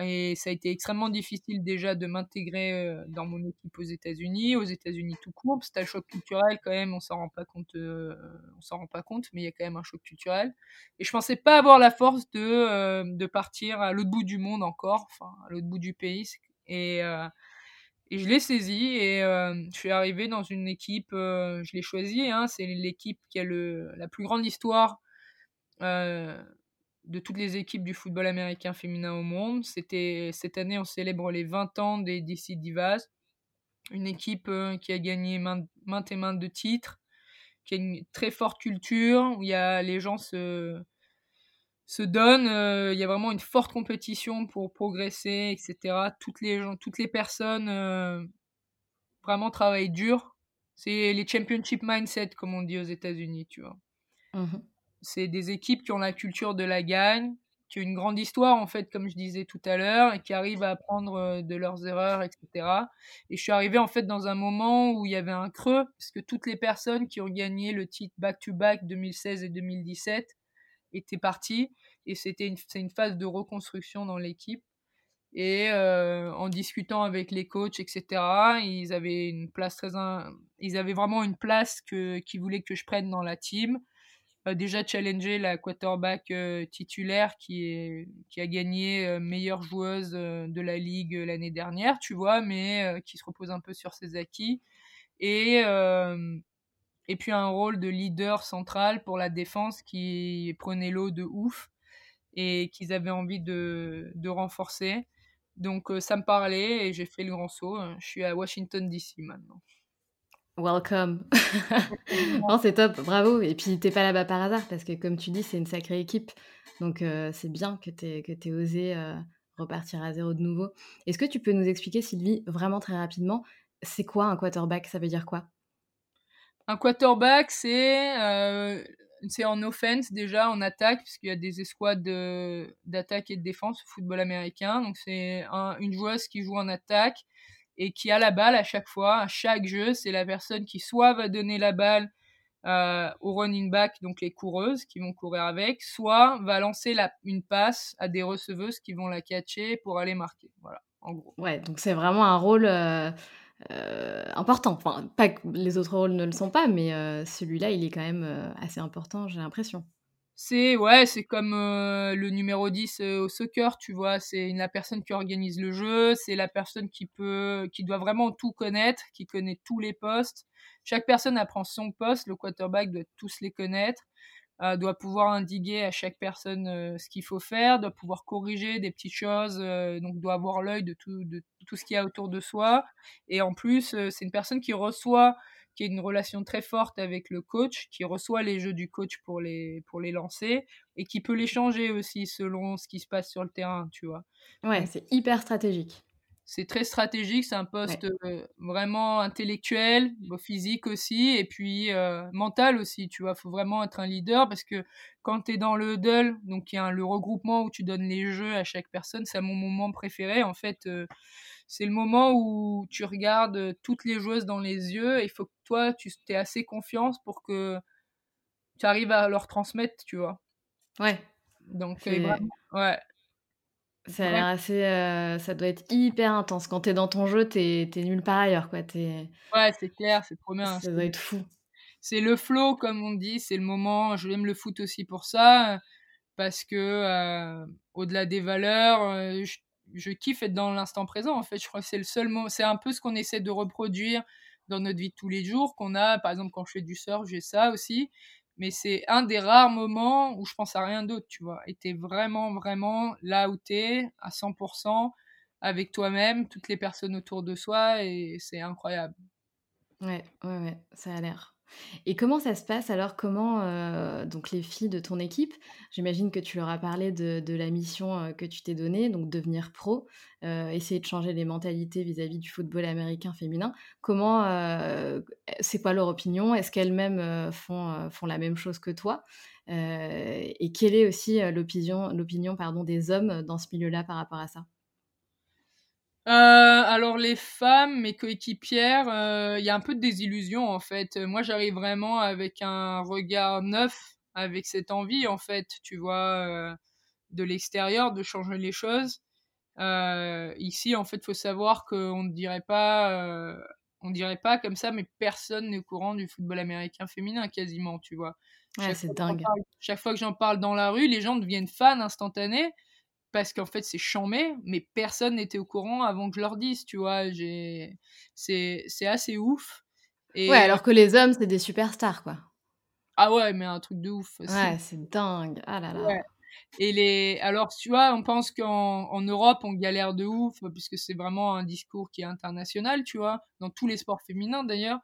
et ça a été extrêmement difficile déjà de m'intégrer euh, dans mon équipe aux États-Unis, aux États-Unis tout court, que un choc culturel quand même, on s'en rend pas compte, euh, on s'en rend pas compte, mais il y a quand même un choc culturel. Et je pensais pas avoir la force de euh, de partir à l'autre bout du monde encore, enfin à l'autre bout du pays. Et je l'ai saisi et je suis arrivé dans une équipe, je l'ai choisi, hein, c'est l'équipe qui a le, la plus grande histoire de toutes les équipes du football américain féminin au monde. C'était cette année, on célèbre les 20 ans des DC Divas, une équipe euh, qui a gagné maintes, et maintes de titres, qui a une très forte culture où il y a les gens se donnent, euh, il y a vraiment une forte compétition pour progresser, etc. Toutes les gens, toutes les personnes euh, vraiment travaillent dur. C'est les championship mindset comme on dit aux États-Unis, tu vois. Mhm. C'est des équipes qui ont la culture de la gagne, qui ont une grande histoire en fait, comme je disais tout à l'heure, et qui arrivent à apprendre euh, de leurs erreurs, etc. Et je suis arrivé en fait dans un moment où il y avait un creux, parce que toutes les personnes qui ont gagné le titre back-to-back 2016 et 2017 étaient partis, et c'était une, une phase de reconstruction dans l'équipe. Et euh, en discutant avec les coachs, etc., ils avaient une place très, in... ils avaient vraiment une place que qu'ils voulaient que je prenne dans la team. Déjà challenger la quarterback euh, titulaire qui est qui a gagné euh, meilleure joueuse euh, de la ligue l'année dernière, tu vois, mais qui se repose un peu sur ses acquis. Et puis un rôle de leader central pour la défense qui prenait l'eau de ouf et qu'ils avaient envie de, de renforcer. Donc ça me parlait et j'ai fait le grand saut. Je suis à Washington DC maintenant. Welcome. non, c'est top, bravo. Et puis t'es pas là-bas par hasard parce que comme tu dis, c'est une sacrée équipe. Donc euh, c'est bien que t'aies que osé euh, repartir à zéro de nouveau. Est-ce que tu peux nous expliquer, Sylvie, vraiment très rapidement, c'est quoi un quarterback? Ça veut dire quoi? Un quarterback, c'est euh, c'est en offense déjà, en attaque, puisqu'il y a des escouades de- d'attaque et de défense au football américain. Donc c'est un- une joueuse qui joue en attaque et qui a la balle à chaque fois, à chaque jeu. C'est la personne qui soit va donner la balle euh, au running back, donc les coureuses qui vont courir avec, soit va lancer la, une passe à des receveuses qui vont la catcher pour aller marquer. Voilà, en gros. Ouais, donc c'est vraiment un rôle euh, euh, important. Enfin, pas que les autres rôles ne le sont pas, mais euh, celui-là, il est quand même assez important, j'ai l'impression. C'est ouais, c'est comme euh, le numéro 10 euh, au soccer, tu vois, c'est la personne qui organise le jeu, c'est la personne qui peut qui doit vraiment tout connaître, qui connaît tous les postes. Chaque personne apprend son poste, le quarterback doit tous les connaître, euh, doit pouvoir indiquer à chaque personne ce qu'il faut faire, doit pouvoir corriger des petites choses, donc doit avoir l'œil de tout de tout ce qu'il y a autour de soi et en plus c'est une personne qui reçoit qui a une relation très forte avec le coach, qui reçoit les jeux du coach pour les, pour les lancer et qui peut les changer aussi selon ce qui se passe sur le terrain, tu vois. Ouais, c'est hyper stratégique. c'est très stratégique, c'est un poste Ouais. euh, vraiment intellectuel, physique aussi, et puis euh, mental aussi, tu vois. faut vraiment être un leader parce que quand tu es dans le huddle, donc il y a un- le regroupement où tu donnes les jeux à chaque personne, c'est mon moment préféré. En fait, euh, c'est le moment où tu regardes toutes les joueuses dans les yeux et il faut que toi, tu aies assez confiance pour que tu arrives à leur transmettre, tu vois. Ouais, Donc, euh, c'est vraiment, ouais, Ça a l'air assez. euh, ça doit être hyper intense. Quand t'es dans ton jeu, t'es t'es nulle part ailleurs, quoi. T'es... ouais, c'est clair, c'est trop bien. Ça doit être fou. c'est le flow, comme on dit, c'est le moment. Je aime le foot aussi pour ça, parce que euh, au-delà des valeurs, euh, je, kiffe être dans l'instant présent. En fait, je crois que c'est le seul moment. C'est un peu ce qu'on essaie de reproduire dans notre vie de tous les jours, qu'on a, par exemple, quand je fais du surf, j'ai ça aussi. Mais c'est un des rares moments où je pense à rien d'autre, tu vois. Et t'es vraiment, vraiment là où t'es, à 100%, avec toi-même, toutes les personnes autour de soi, et c'est incroyable. Ouais, ouais, ouais, ça a l'air. Et comment ça se passe alors? Comment euh, donc les filles de ton équipe, j'imagine que tu leur as parlé de, la mission euh, que tu t'es donnée, donc devenir pro, euh, essayer de changer les mentalités vis-à-vis du football américain féminin. Comment, c'est quoi leur opinion? Est-ce qu'elles-mêmes font, font la même chose que toi? Et quelle est aussi l'opinion, l'opinion pardon des hommes dans ce milieu-là par rapport à ça? Euh, alors les femmes, mes coéquipières, il euh, y a un peu de désillusion en fait. Moi j'arrive vraiment avec un regard neuf, avec cette envie en fait, tu vois, euh, de l'extérieur, de changer les choses. ici en fait, faut savoir qu'on ne dirait pas, on dirait pas comme ça, mais personne n'est au courant du football américain féminin quasiment, tu vois. Ouais, c'est dingue. chaque fois que j'en parle dans la rue, les gens deviennent fans instantanés parce qu'en fait c'est chambé, mais personne n'était au courant avant que je leur dise, tu vois. J'ai... C'est, c'est assez ouf. Et... Ouais, alors que les hommes, c'est des superstars, quoi. Ah ouais, mais un truc de ouf. Ouais, c'est dingue. Ah là là. Et les... Alors, tu vois, on pense qu'en en Europe, on galère de ouf, puisque c'est vraiment un discours qui est international, tu vois, dans tous les sports féminins d'ailleurs.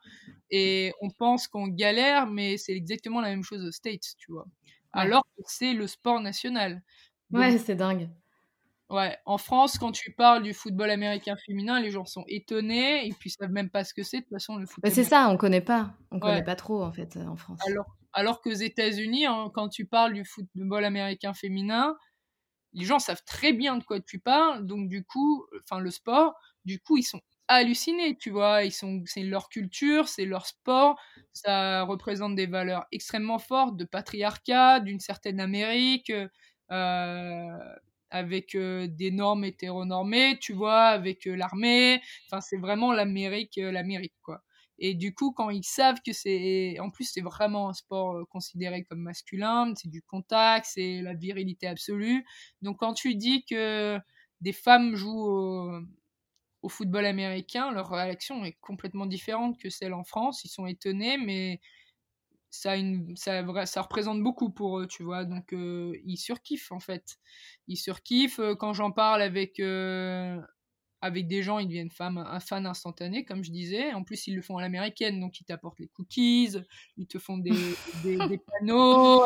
Et on pense qu'on galère, mais c'est exactement la même chose aux States, tu vois. Alors que c'est le sport national. Ouais, c'est dingue. Ouais, en France, quand tu parles du football américain féminin, les gens sont étonnés et puis savent même pas ce que c'est. De toute façon, le football. c'est ça, on connaît pas. On connaît pas trop en fait en France. Alors, alors qu'aux États-Unis, hein, quand tu parles du football américain féminin, les gens savent très bien de quoi tu parles. Donc du coup, enfin le sport, du coup ils sont hallucinés, tu vois. Ils sont, c'est leur culture, c'est leur sport. Ça représente des valeurs extrêmement fortes de patriarcat, d'une certaine Amérique. Euh, avec euh, des normes hétéronormées, tu vois, avec euh, l'armée. Enfin, c'est vraiment l'Amérique, l'Amérique, quoi. Et du coup, quand ils savent que c'est, en plus, c'est vraiment un sport considéré comme masculin, c'est du contact, c'est la virilité absolue. Donc, quand tu dis que des femmes jouent au, au, football américain, leur réaction est complètement différente que celle en France. Ils sont étonnés, mais ça, une, ça, ça, représente beaucoup pour eux, tu vois. Donc, euh, ils surkiffent, en fait. Ils surkiffent. Euh, quand j'en parle avec, euh, avec des gens, ils deviennent fans, un fan instantané, comme je disais. En plus, ils le font à l'américaine, donc ils t'apportent les cookies, ils te font des, <laughs> des, des panneaux.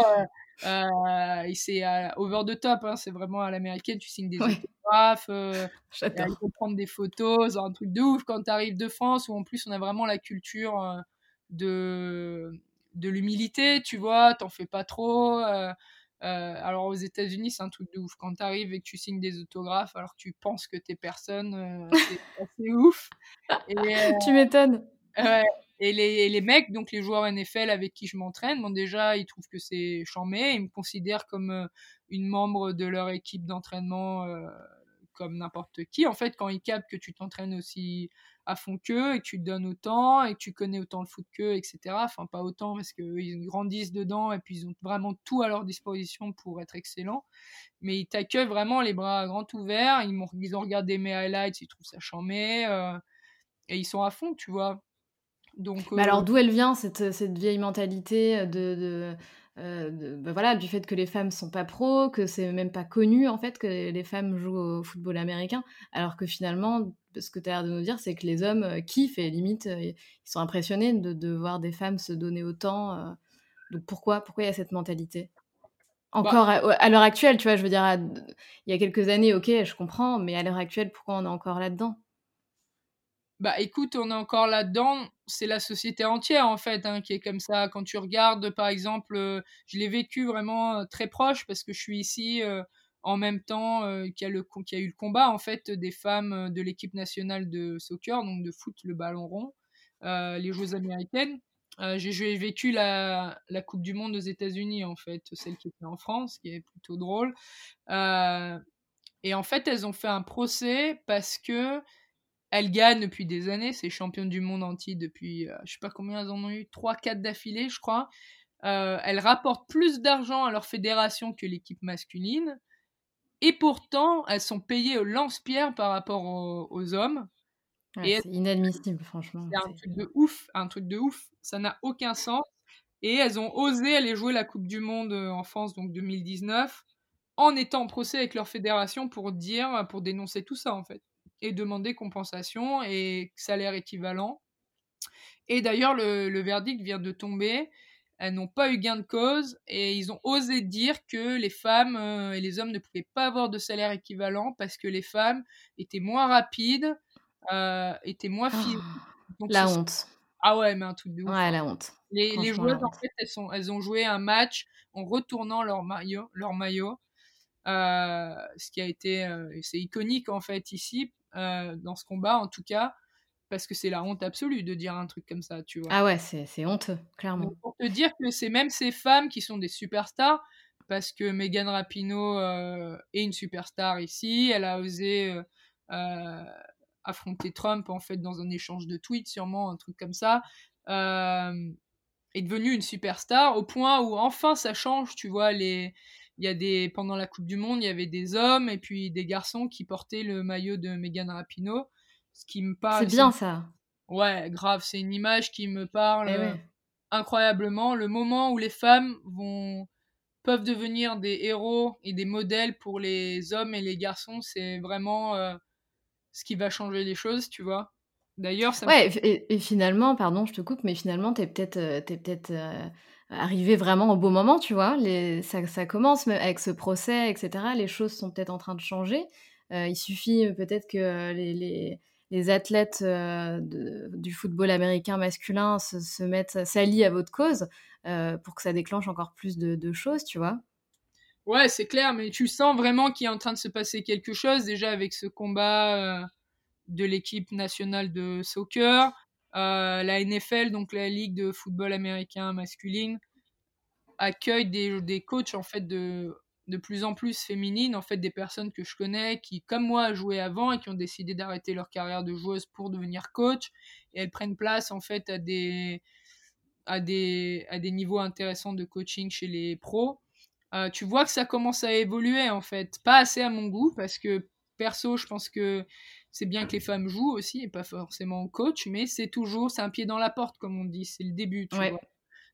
Euh, c'est over the top, hein, c'est vraiment à l'américaine, tu signes des autographes, ils vont prendre des photos, un truc de ouf quand tu arrives de France, où en plus on a vraiment la culture de de l'humilité, tu vois, t'en fais pas trop. Euh, euh, alors aux États-Unis, c'est un truc de ouf. Quand tu arrives et que tu signes des autographes alors que tu penses que t'es personne, euh, <laughs> c'est assez ouf. tu m'étonnes. et les, les, mecs, donc les joueurs NFL avec qui je m'entraîne, bon déjà, ils trouvent que c'est chambé, ils me considèrent comme une membre de leur équipe d'entraînement comme n'importe qui. En fait, quand ils captent que tu t'entraînes aussi à fond qu'eux et que tu te donnes autant et que tu connais autant le foot qu'eux, etc. Enfin, pas autant parce qu'ils grandissent dedans et puis ils ont vraiment tout à leur disposition pour être excellents. Mais ils t'accueillent vraiment les bras grands ouverts. Ils, ils ont regardé mes highlights, ils trouvent ça chambé euh, et ils sont à fond, tu vois. Donc, Mais alors, euh, d'où elle vient cette, cette vieille mentalité de euh, bah voilà, du fait que les femmes sont pas pros, que c'est même pas connu en fait que les femmes jouent au football américain, alors que finalement, ce que tu as l'air de nous dire, c'est que les hommes euh, kiffent et limite, euh, ils sont impressionnés de, voir des femmes se donner autant. donc pourquoi, pourquoi il y a cette mentalité? Bah Encore à, l'heure actuelle, tu vois, je veux dire, il y a quelques années, ok, je comprends, mais à l'heure actuelle, pourquoi on est encore là-dedans? Bah écoute, on est encore là-dedans. C'est la société entière en fait hein, qui est comme ça. Quand tu regardes, par exemple, euh, je l'ai vécu vraiment euh, très proche parce que je suis ici euh, en même temps qu'il y, a eu le combat en fait des femmes de l'équipe nationale de soccer, donc de foot, le ballon rond, les Jeux américaines. j'ai vécu la, Coupe du Monde aux États-Unis en fait, celle qui était en France, qui est plutôt drôle. et en fait, elles ont fait un procès parce que elle gagne depuis des années, c'est championne du monde entier depuis, je je sais pas combien elles en ont eu, 3-4 d'affilée, je crois. elles rapportent plus d'argent à leur fédération que l'équipe masculine. Et pourtant, elles sont payées au lance-pierre par rapport aux, hommes. c'est inadmissible, franchement. C'est un truc de ouf, un truc de ouf. Ça n'a aucun sens. Et elles ont osé aller jouer la Coupe du Monde euh, en France, donc 2019, en étant en procès avec leur fédération pour dire, pour dénoncer tout ça, en fait. Et demander compensation et salaire équivalent. Et d'ailleurs, le verdict vient de tomber elles n'ont pas eu gain de cause et ils ont osé dire que les femmes euh, et les hommes ne pouvaient pas avoir de salaire équivalent parce que les femmes étaient moins rapides, euh, étaient moins fines. Oh, la honte. Ah ouais, mais un truc de ouf. Ouais, hein. la honte. Les, les joueuses, en fait, elles, sont, elles ont joué un match en retournant leur maillot. Leur maillot euh, ce qui a été. c'est iconique, en fait, ici, dans ce combat, en tout cas parce que c'est la honte absolue de dire un truc comme ça, tu vois. Ah ouais, c'est honteux, clairement. pour te dire que c'est même ces femmes qui sont des superstars, parce que Megan Rapinoe euh, est une superstar ici, elle a osé euh, euh, affronter Trump en fait dans un échange de tweets, sûrement un truc comme ça, est devenue une superstar au point où enfin ça change, tu vois, les il y a des pendant la Coupe du monde, il y avait des hommes et puis des garçons qui portaient le maillot de Megan Rapinoe qui me parle. C'est bien ça. Ouais, grave, c'est une image qui me parle eh incroyablement. Le moment où les femmes vont peuvent devenir des héros et des modèles pour les hommes et les garçons, c'est vraiment euh, ce qui va changer les choses, tu vois. D'ailleurs, ça. Ouais, et, finalement, pardon, je te coupe, mais finalement, t'es peut-être, euh, peut-être euh, arrivé vraiment au beau moment, tu vois. Ça, commence avec ce procès, etc. Les choses sont peut-être en train de changer. il suffit peut-être que les, les athlètes euh, du football américain masculin se, mettent, s'allient à votre cause euh, pour que ça déclenche encore plus de, choses, tu vois. Ouais, c'est clair, mais tu sens vraiment qu'il est en train de se passer quelque chose déjà avec ce combat euh, de l'équipe nationale de soccer, la NFL, donc la ligue de football américain masculine, accueille des, des coachs en fait de de plus en plus féminines, en fait des personnes que je connais qui, comme moi, jouaient avant et qui ont décidé d'arrêter leur carrière de joueuse pour devenir coach, et elles prennent place en fait à des, à des, à des niveaux intéressants de coaching chez les pros. Euh, tu vois que ça commence à évoluer en fait, pas assez à mon goût parce que perso, je pense que c'est bien que les femmes jouent aussi et pas forcément coach, mais c'est toujours, c'est un pied dans la porte comme on dit, c'est le début, tu vois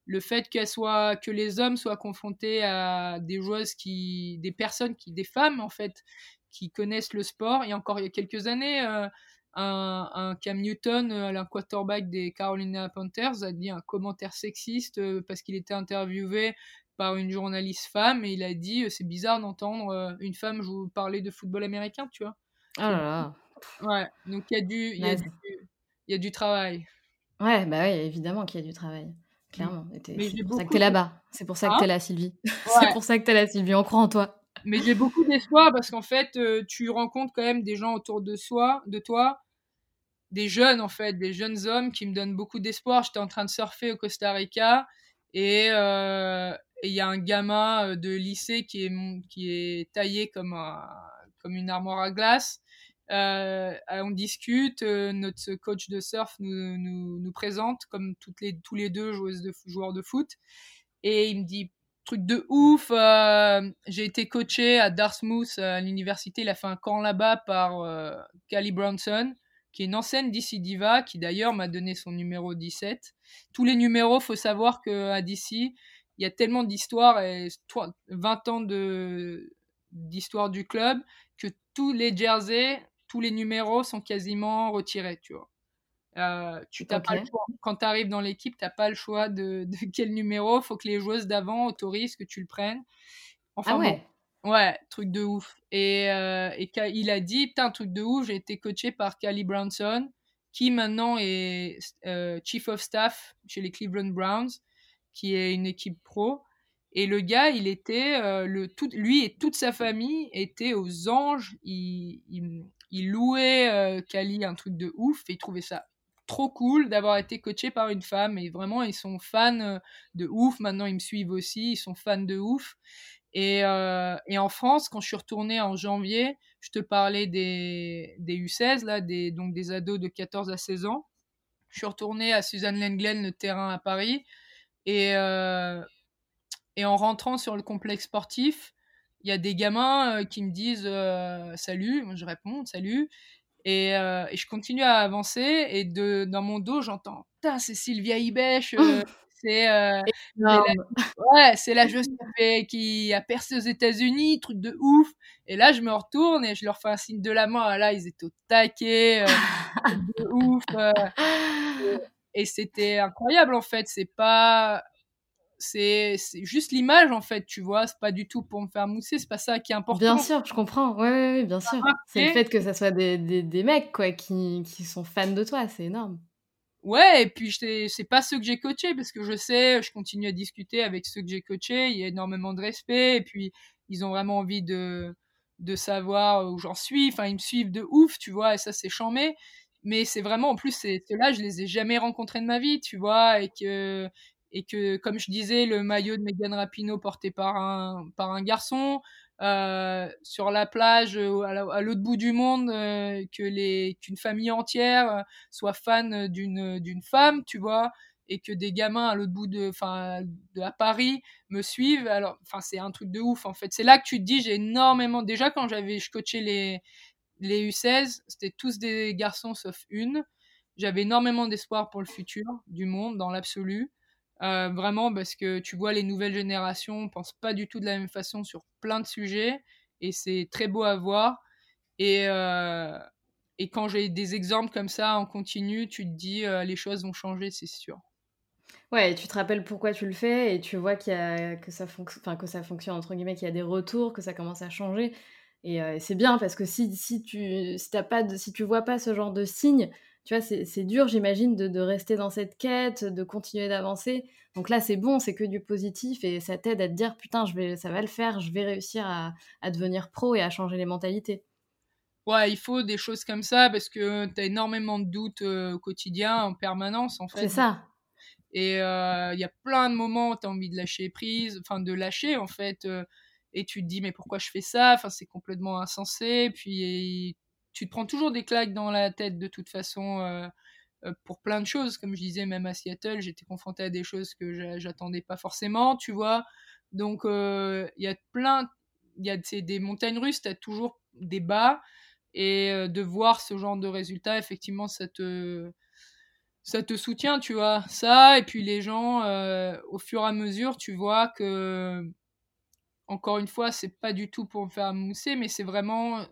le fait qu'elle soit, que les hommes soient confrontés à des joueuses qui, des personnes qui, des femmes en fait, qui connaissent le sport. Et encore il y a quelques années, euh, un, Cam Newton, euh, un quarterback des Carolina Panthers, a dit un commentaire sexiste euh, parce qu'il était interviewé par une journaliste femme et il a dit c'est bizarre d'entendre une femme parler de football américain, tu vois. Oh là là. Ouais, donc il y a du, y, a du, y a du travail. Ouais, bah oui, évidemment qu'il y a du travail. Clairement. C'est pour ça que t'es là-bas. C'est pour ça que t'es là, Sylvie. <laughs> c'est pour ça que t'es là, Sylvie. On croit en toi. Mais j'ai beaucoup d'espoir parce qu'en fait, euh, tu rencontres quand même des gens autour de soi, de toi, des jeunes en fait, des jeunes hommes qui me donnent beaucoup d'espoir. J'étais en train de surfer au Costa Rica et euh, il y a un gamin euh, de lycée qui est, qui est taillé comme, un, comme une armoire à glace euh, on discute, euh, notre coach de surf nous, présente comme toutes les, tous les deux joueuses de, joueurs de foot. Et il me dit, truc de ouf, euh, j'ai été coaché à Dartmouth à l'université, il a fait un camp là-bas par Callie Brownson, qui est une ancienne DC Diva, qui d'ailleurs m'a donné son numéro 17. Tous les numéros, faut savoir qu'à DC, il y a tellement d'histoires, et 20 ans d'histoire du club, que tous les jerseys tous les numéros sont quasiment retirés, tu vois. Euh, tu pas le choix. Quand tu arrives dans l'équipe, tu n'as pas le choix de, <laughs> quel numéro. faut que les joueuses d'avant autorisent que tu le prennes. Enfin, ah ouais Ouais, truc de ouf. Et, euh, et il a dit, putain, truc de ouf, j'ai été coaché par Callie Brownson, qui maintenant est euh, Chief of Staff chez les Cleveland Browns, qui est une équipe pro. Et le gars, il était, le, tout, lui et toute sa famille étaient aux anges. Il, il, louait euh, Kali un truc de ouf et il trouvait ça trop cool d'avoir été coaché par une femme. Et vraiment, ils sont fans euh, de ouf. Maintenant, ils me suivent aussi. Ils sont fans de ouf. Et, et en France, quand je suis retournée en janvier, je te parlais des, des U16, là, des, donc des ados de 14 à 16 ans. Je suis retournée à Suzanne Lenglen, le terrain à Paris. Et, et en rentrant sur le complexe sportif, il y a des gamins qui me disent salut. Moi, je réponds salut. Et, et, je continue à avancer. Et de, dans mon dos, j'entends c'est Sylvia Ibèche. <laughs> c'est la, <laughs> ouais, c'est la joueuse qui a percé aux États-Unis, truc de ouf. Et là, je me retourne et je leur fais un signe de la main. Là, ils étaient au taquet, <laughs> de ouf. et, c'était incroyable en fait. C'est pas, c'est juste l'image en fait, tu vois. C'est pas du tout pour me faire mousser. C'est pas ça qui est important. Bien sûr, je comprends. Ouais, ouais, bien sûr. C'est le fait que ça soit des, des, des mecs quoi qui, qui sont fans de toi. C'est énorme. Ouais, et puis c'est pas ceux que j'ai coachés parce que je sais, je continue à discuter avec ceux que j'ai coachés, il y a énormément de respect et puis ils ont vraiment envie de, de savoir où j'en suis, enfin ils me suivent de ouf, tu vois, et ça c'est chambé. Mais c'est vraiment, en plus, ceux-là, je les ai jamais rencontrés de ma vie, tu vois, et que, et que comme je disais, le maillot de Megan Rapinoe porté par un, par un garçon, euh, sur la plage euh, à l'autre bout du monde euh, que les qu'une famille entière soit fan d'une d'une femme tu vois et que des gamins à l'autre bout de enfin de à Paris me suivent. Alors enfin c'est un truc de ouf en fait. C'est là que tu te dis j'ai énormément déjà quand j'avais je coachais les les U16 c'était tous des garçons sauf une. J'avais énormément d'espoir pour le futur du monde dans l'absolu euh, vraiment parce que tu vois les nouvelles générations pensent pas du tout de la même façon sur plein de sujets et c'est très beau à voir et euh, et quand j'ai des exemples comme ça en continu tu te dis euh, les choses vont changer c'est sûr. Ouais tu te rappelles pourquoi tu le fais et tu vois qu'il y a, que ça fonctionne que ça fonctionne entre guillemets qu'il y a des retours que ça commence à changer et c'est bien parce que si, si tu si pas de, si tu vois pas ce genre de signes tu vois, c'est dur, j'imagine, de, rester dans cette quête, de continuer d'avancer. Donc là, c'est bon, c'est que du positif et ça t'aide à te dire, putain, je vais, ça va le faire, je vais réussir à, devenir pro et à changer les mentalités. Ouais, il faut des choses comme ça parce que tu as énormément de doutes euh, au quotidien, en permanence, en fait. C'est ça. Et euh, il y a plein de moments où tu as envie de lâcher prise, enfin de lâcher, en fait. Euh, et tu te dis, mais pourquoi je fais ça? Enfin, c'est complètement insensé. Puis tu te prends toujours des claques dans la tête de toute façon euh, euh, pour plein de choses. Comme je disais, même à Seattle, j'étais confronté à des choses que j'attendais pas forcément, tu vois. Donc, euh, il y a plein, il y a des montagnes russes, tu as toujours des bas. Et de voir ce genre de résultats, effectivement, ça te, ça te soutient, tu vois. Ça, et puis les gens, au fur et à mesure, tu vois que, encore une fois, c'est pas du tout pour me faire mousser, mais c'est vraiment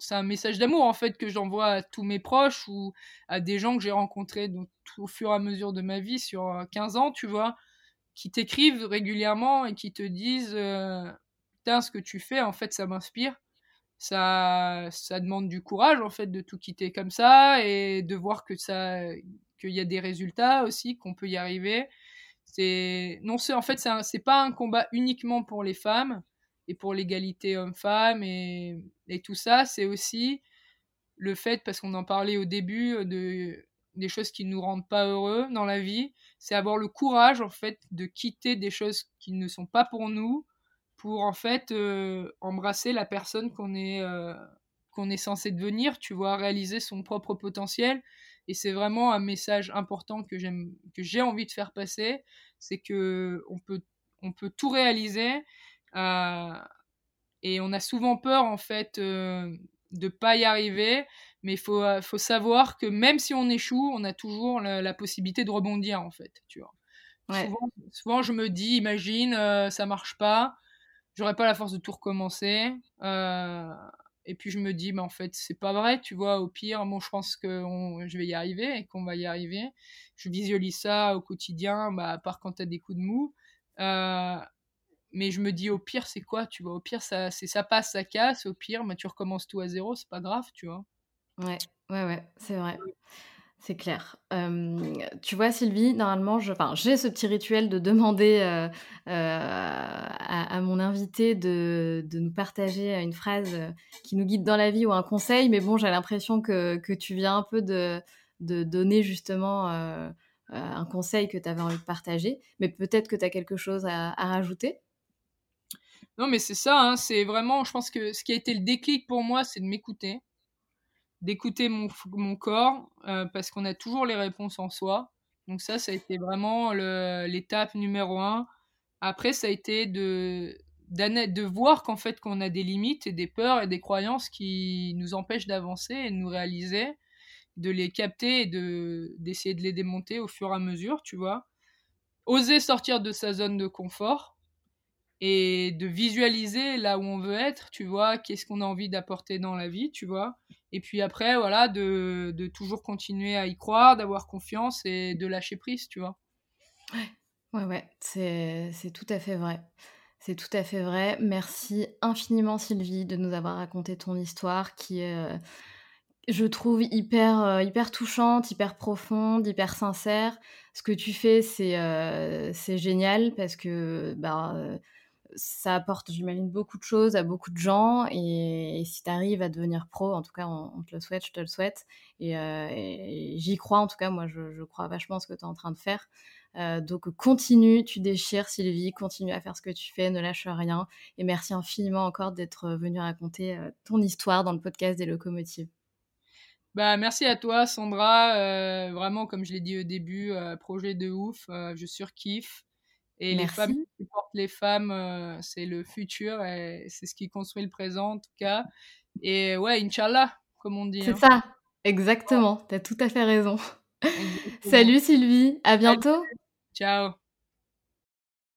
c'est un message d'amour en fait que j'envoie à tous mes proches ou à des gens que j'ai rencontrés au fur et à mesure de ma vie sur 15 euh, ans, tu vois, qui t'écrivent régulièrement et qui te disent euh, putain ce que tu fais en fait ça m'inspire. Ça ça demande du courage en fait de tout quitter comme ça et de voir que ça qu'il y a des résultats aussi qu'on peut y arriver. C'est non c'est en fait c'est pas un combat uniquement pour les femmes et pour l'égalité homme-femme et, tout ça, c'est aussi le fait, parce qu'on en parlait au début, euh, de, des choses qui ne nous rendent pas heureux dans la vie, c'est avoir le courage en fait de quitter des choses qui ne sont pas pour nous pour en fait euh, embrasser la personne qu'on est euh, qu'on est censé devenir, tu vois, réaliser son propre potentiel. Et c'est vraiment un message important que j'aime, que j'ai envie de faire passer, c'est que on peut, on peut tout réaliser et on a souvent peur, en fait, euh, de pas y arriver. Mais il faut, euh, faut savoir que même si on échoue, on a toujours la, possibilité de rebondir, en fait. Tu vois. Souvent, je me dis, imagine, ça marche pas, j'aurais pas la force de tout recommencer. et puis je me dis, mais en fait, c'est pas vrai, tu vois. Au pire, bon, je pense que je vais y arriver et qu'on va y arriver. Je visualise ça au quotidien, bah, à part quand tu as des coups de mou mais je me dis au pire c'est quoi tu vois? Au pire ça c'est ça passe ça casse au pire bah, tu recommences tout à zéro c'est pas grave tu vois? Ouais ouais ouais c'est vrai c'est clair. tu vois, Sylvie, normalement, je, j'ai ce petit rituel de demander euh, euh, à, mon invité de, de, nous partager une phrase qui nous guide dans la vie ou un conseil, mais bon, j'ai l'impression que, que, tu viens un peu de, de donner justement euh, un conseil que tu avais envie de partager, mais peut-être que tu as quelque chose à, à rajouter? Non, mais c'est ça, hein, c'est vraiment, je pense que ce qui a été le déclic pour moi, c'est de m'écouter, d'écouter mon, corps, euh, parce qu'on a toujours les réponses en soi. Donc ça, ça a été vraiment l'étape numéro un. Après, ça a été de, de voir qu'en fait, qu'on a des limites et des peurs et des croyances qui nous empêchent d'avancer et de nous réaliser, de les capter et de, d'essayer de les démonter au fur et à mesure, tu vois. Oser sortir de sa zone de confort et de visualiser là où on veut être, tu vois, qu'est-ce qu'on a envie d'apporter dans la vie, tu vois. Et puis après, voilà, de, de toujours continuer à y croire, d'avoir confiance et de lâcher prise, tu vois. Ouais, ouais, ouais, c'est, tout à fait vrai. C'est tout à fait vrai. Merci infiniment Sylvie de nous avoir raconté ton histoire qui euh, je trouve, hyper, euh, hyper touchante, hyper profonde, hyper sincère. Ce que tu fais, c'est, euh, génial parce que bah, ça apporte, j'imagine, beaucoup de choses à beaucoup de gens. Et, si tu arrives à devenir pro, en tout cas, on, te le souhaite, je te le souhaite. Et, euh, j'y crois, en tout cas, moi, je, crois vachement ce que tu es en train de faire. Euh, donc continue, tu déchires Sylvie, continue à faire ce que tu fais, ne lâche rien. Et merci infiniment encore d'être venue raconter euh, ton histoire dans le podcast des locomotives. Bah, merci à toi, Sandra. vraiment, comme je l'ai dit au début, projet de ouf. je surkiffe. Et les femmes qui portent les femmes, euh, c'est le futur et c'est ce qui construit le présent en tout cas. Et ouais, Inch'Allah, comme on dit. C'est hein. ça, exactement. Tu as tout à fait raison. <laughs> Salut Sylvie, à bientôt. Ciao.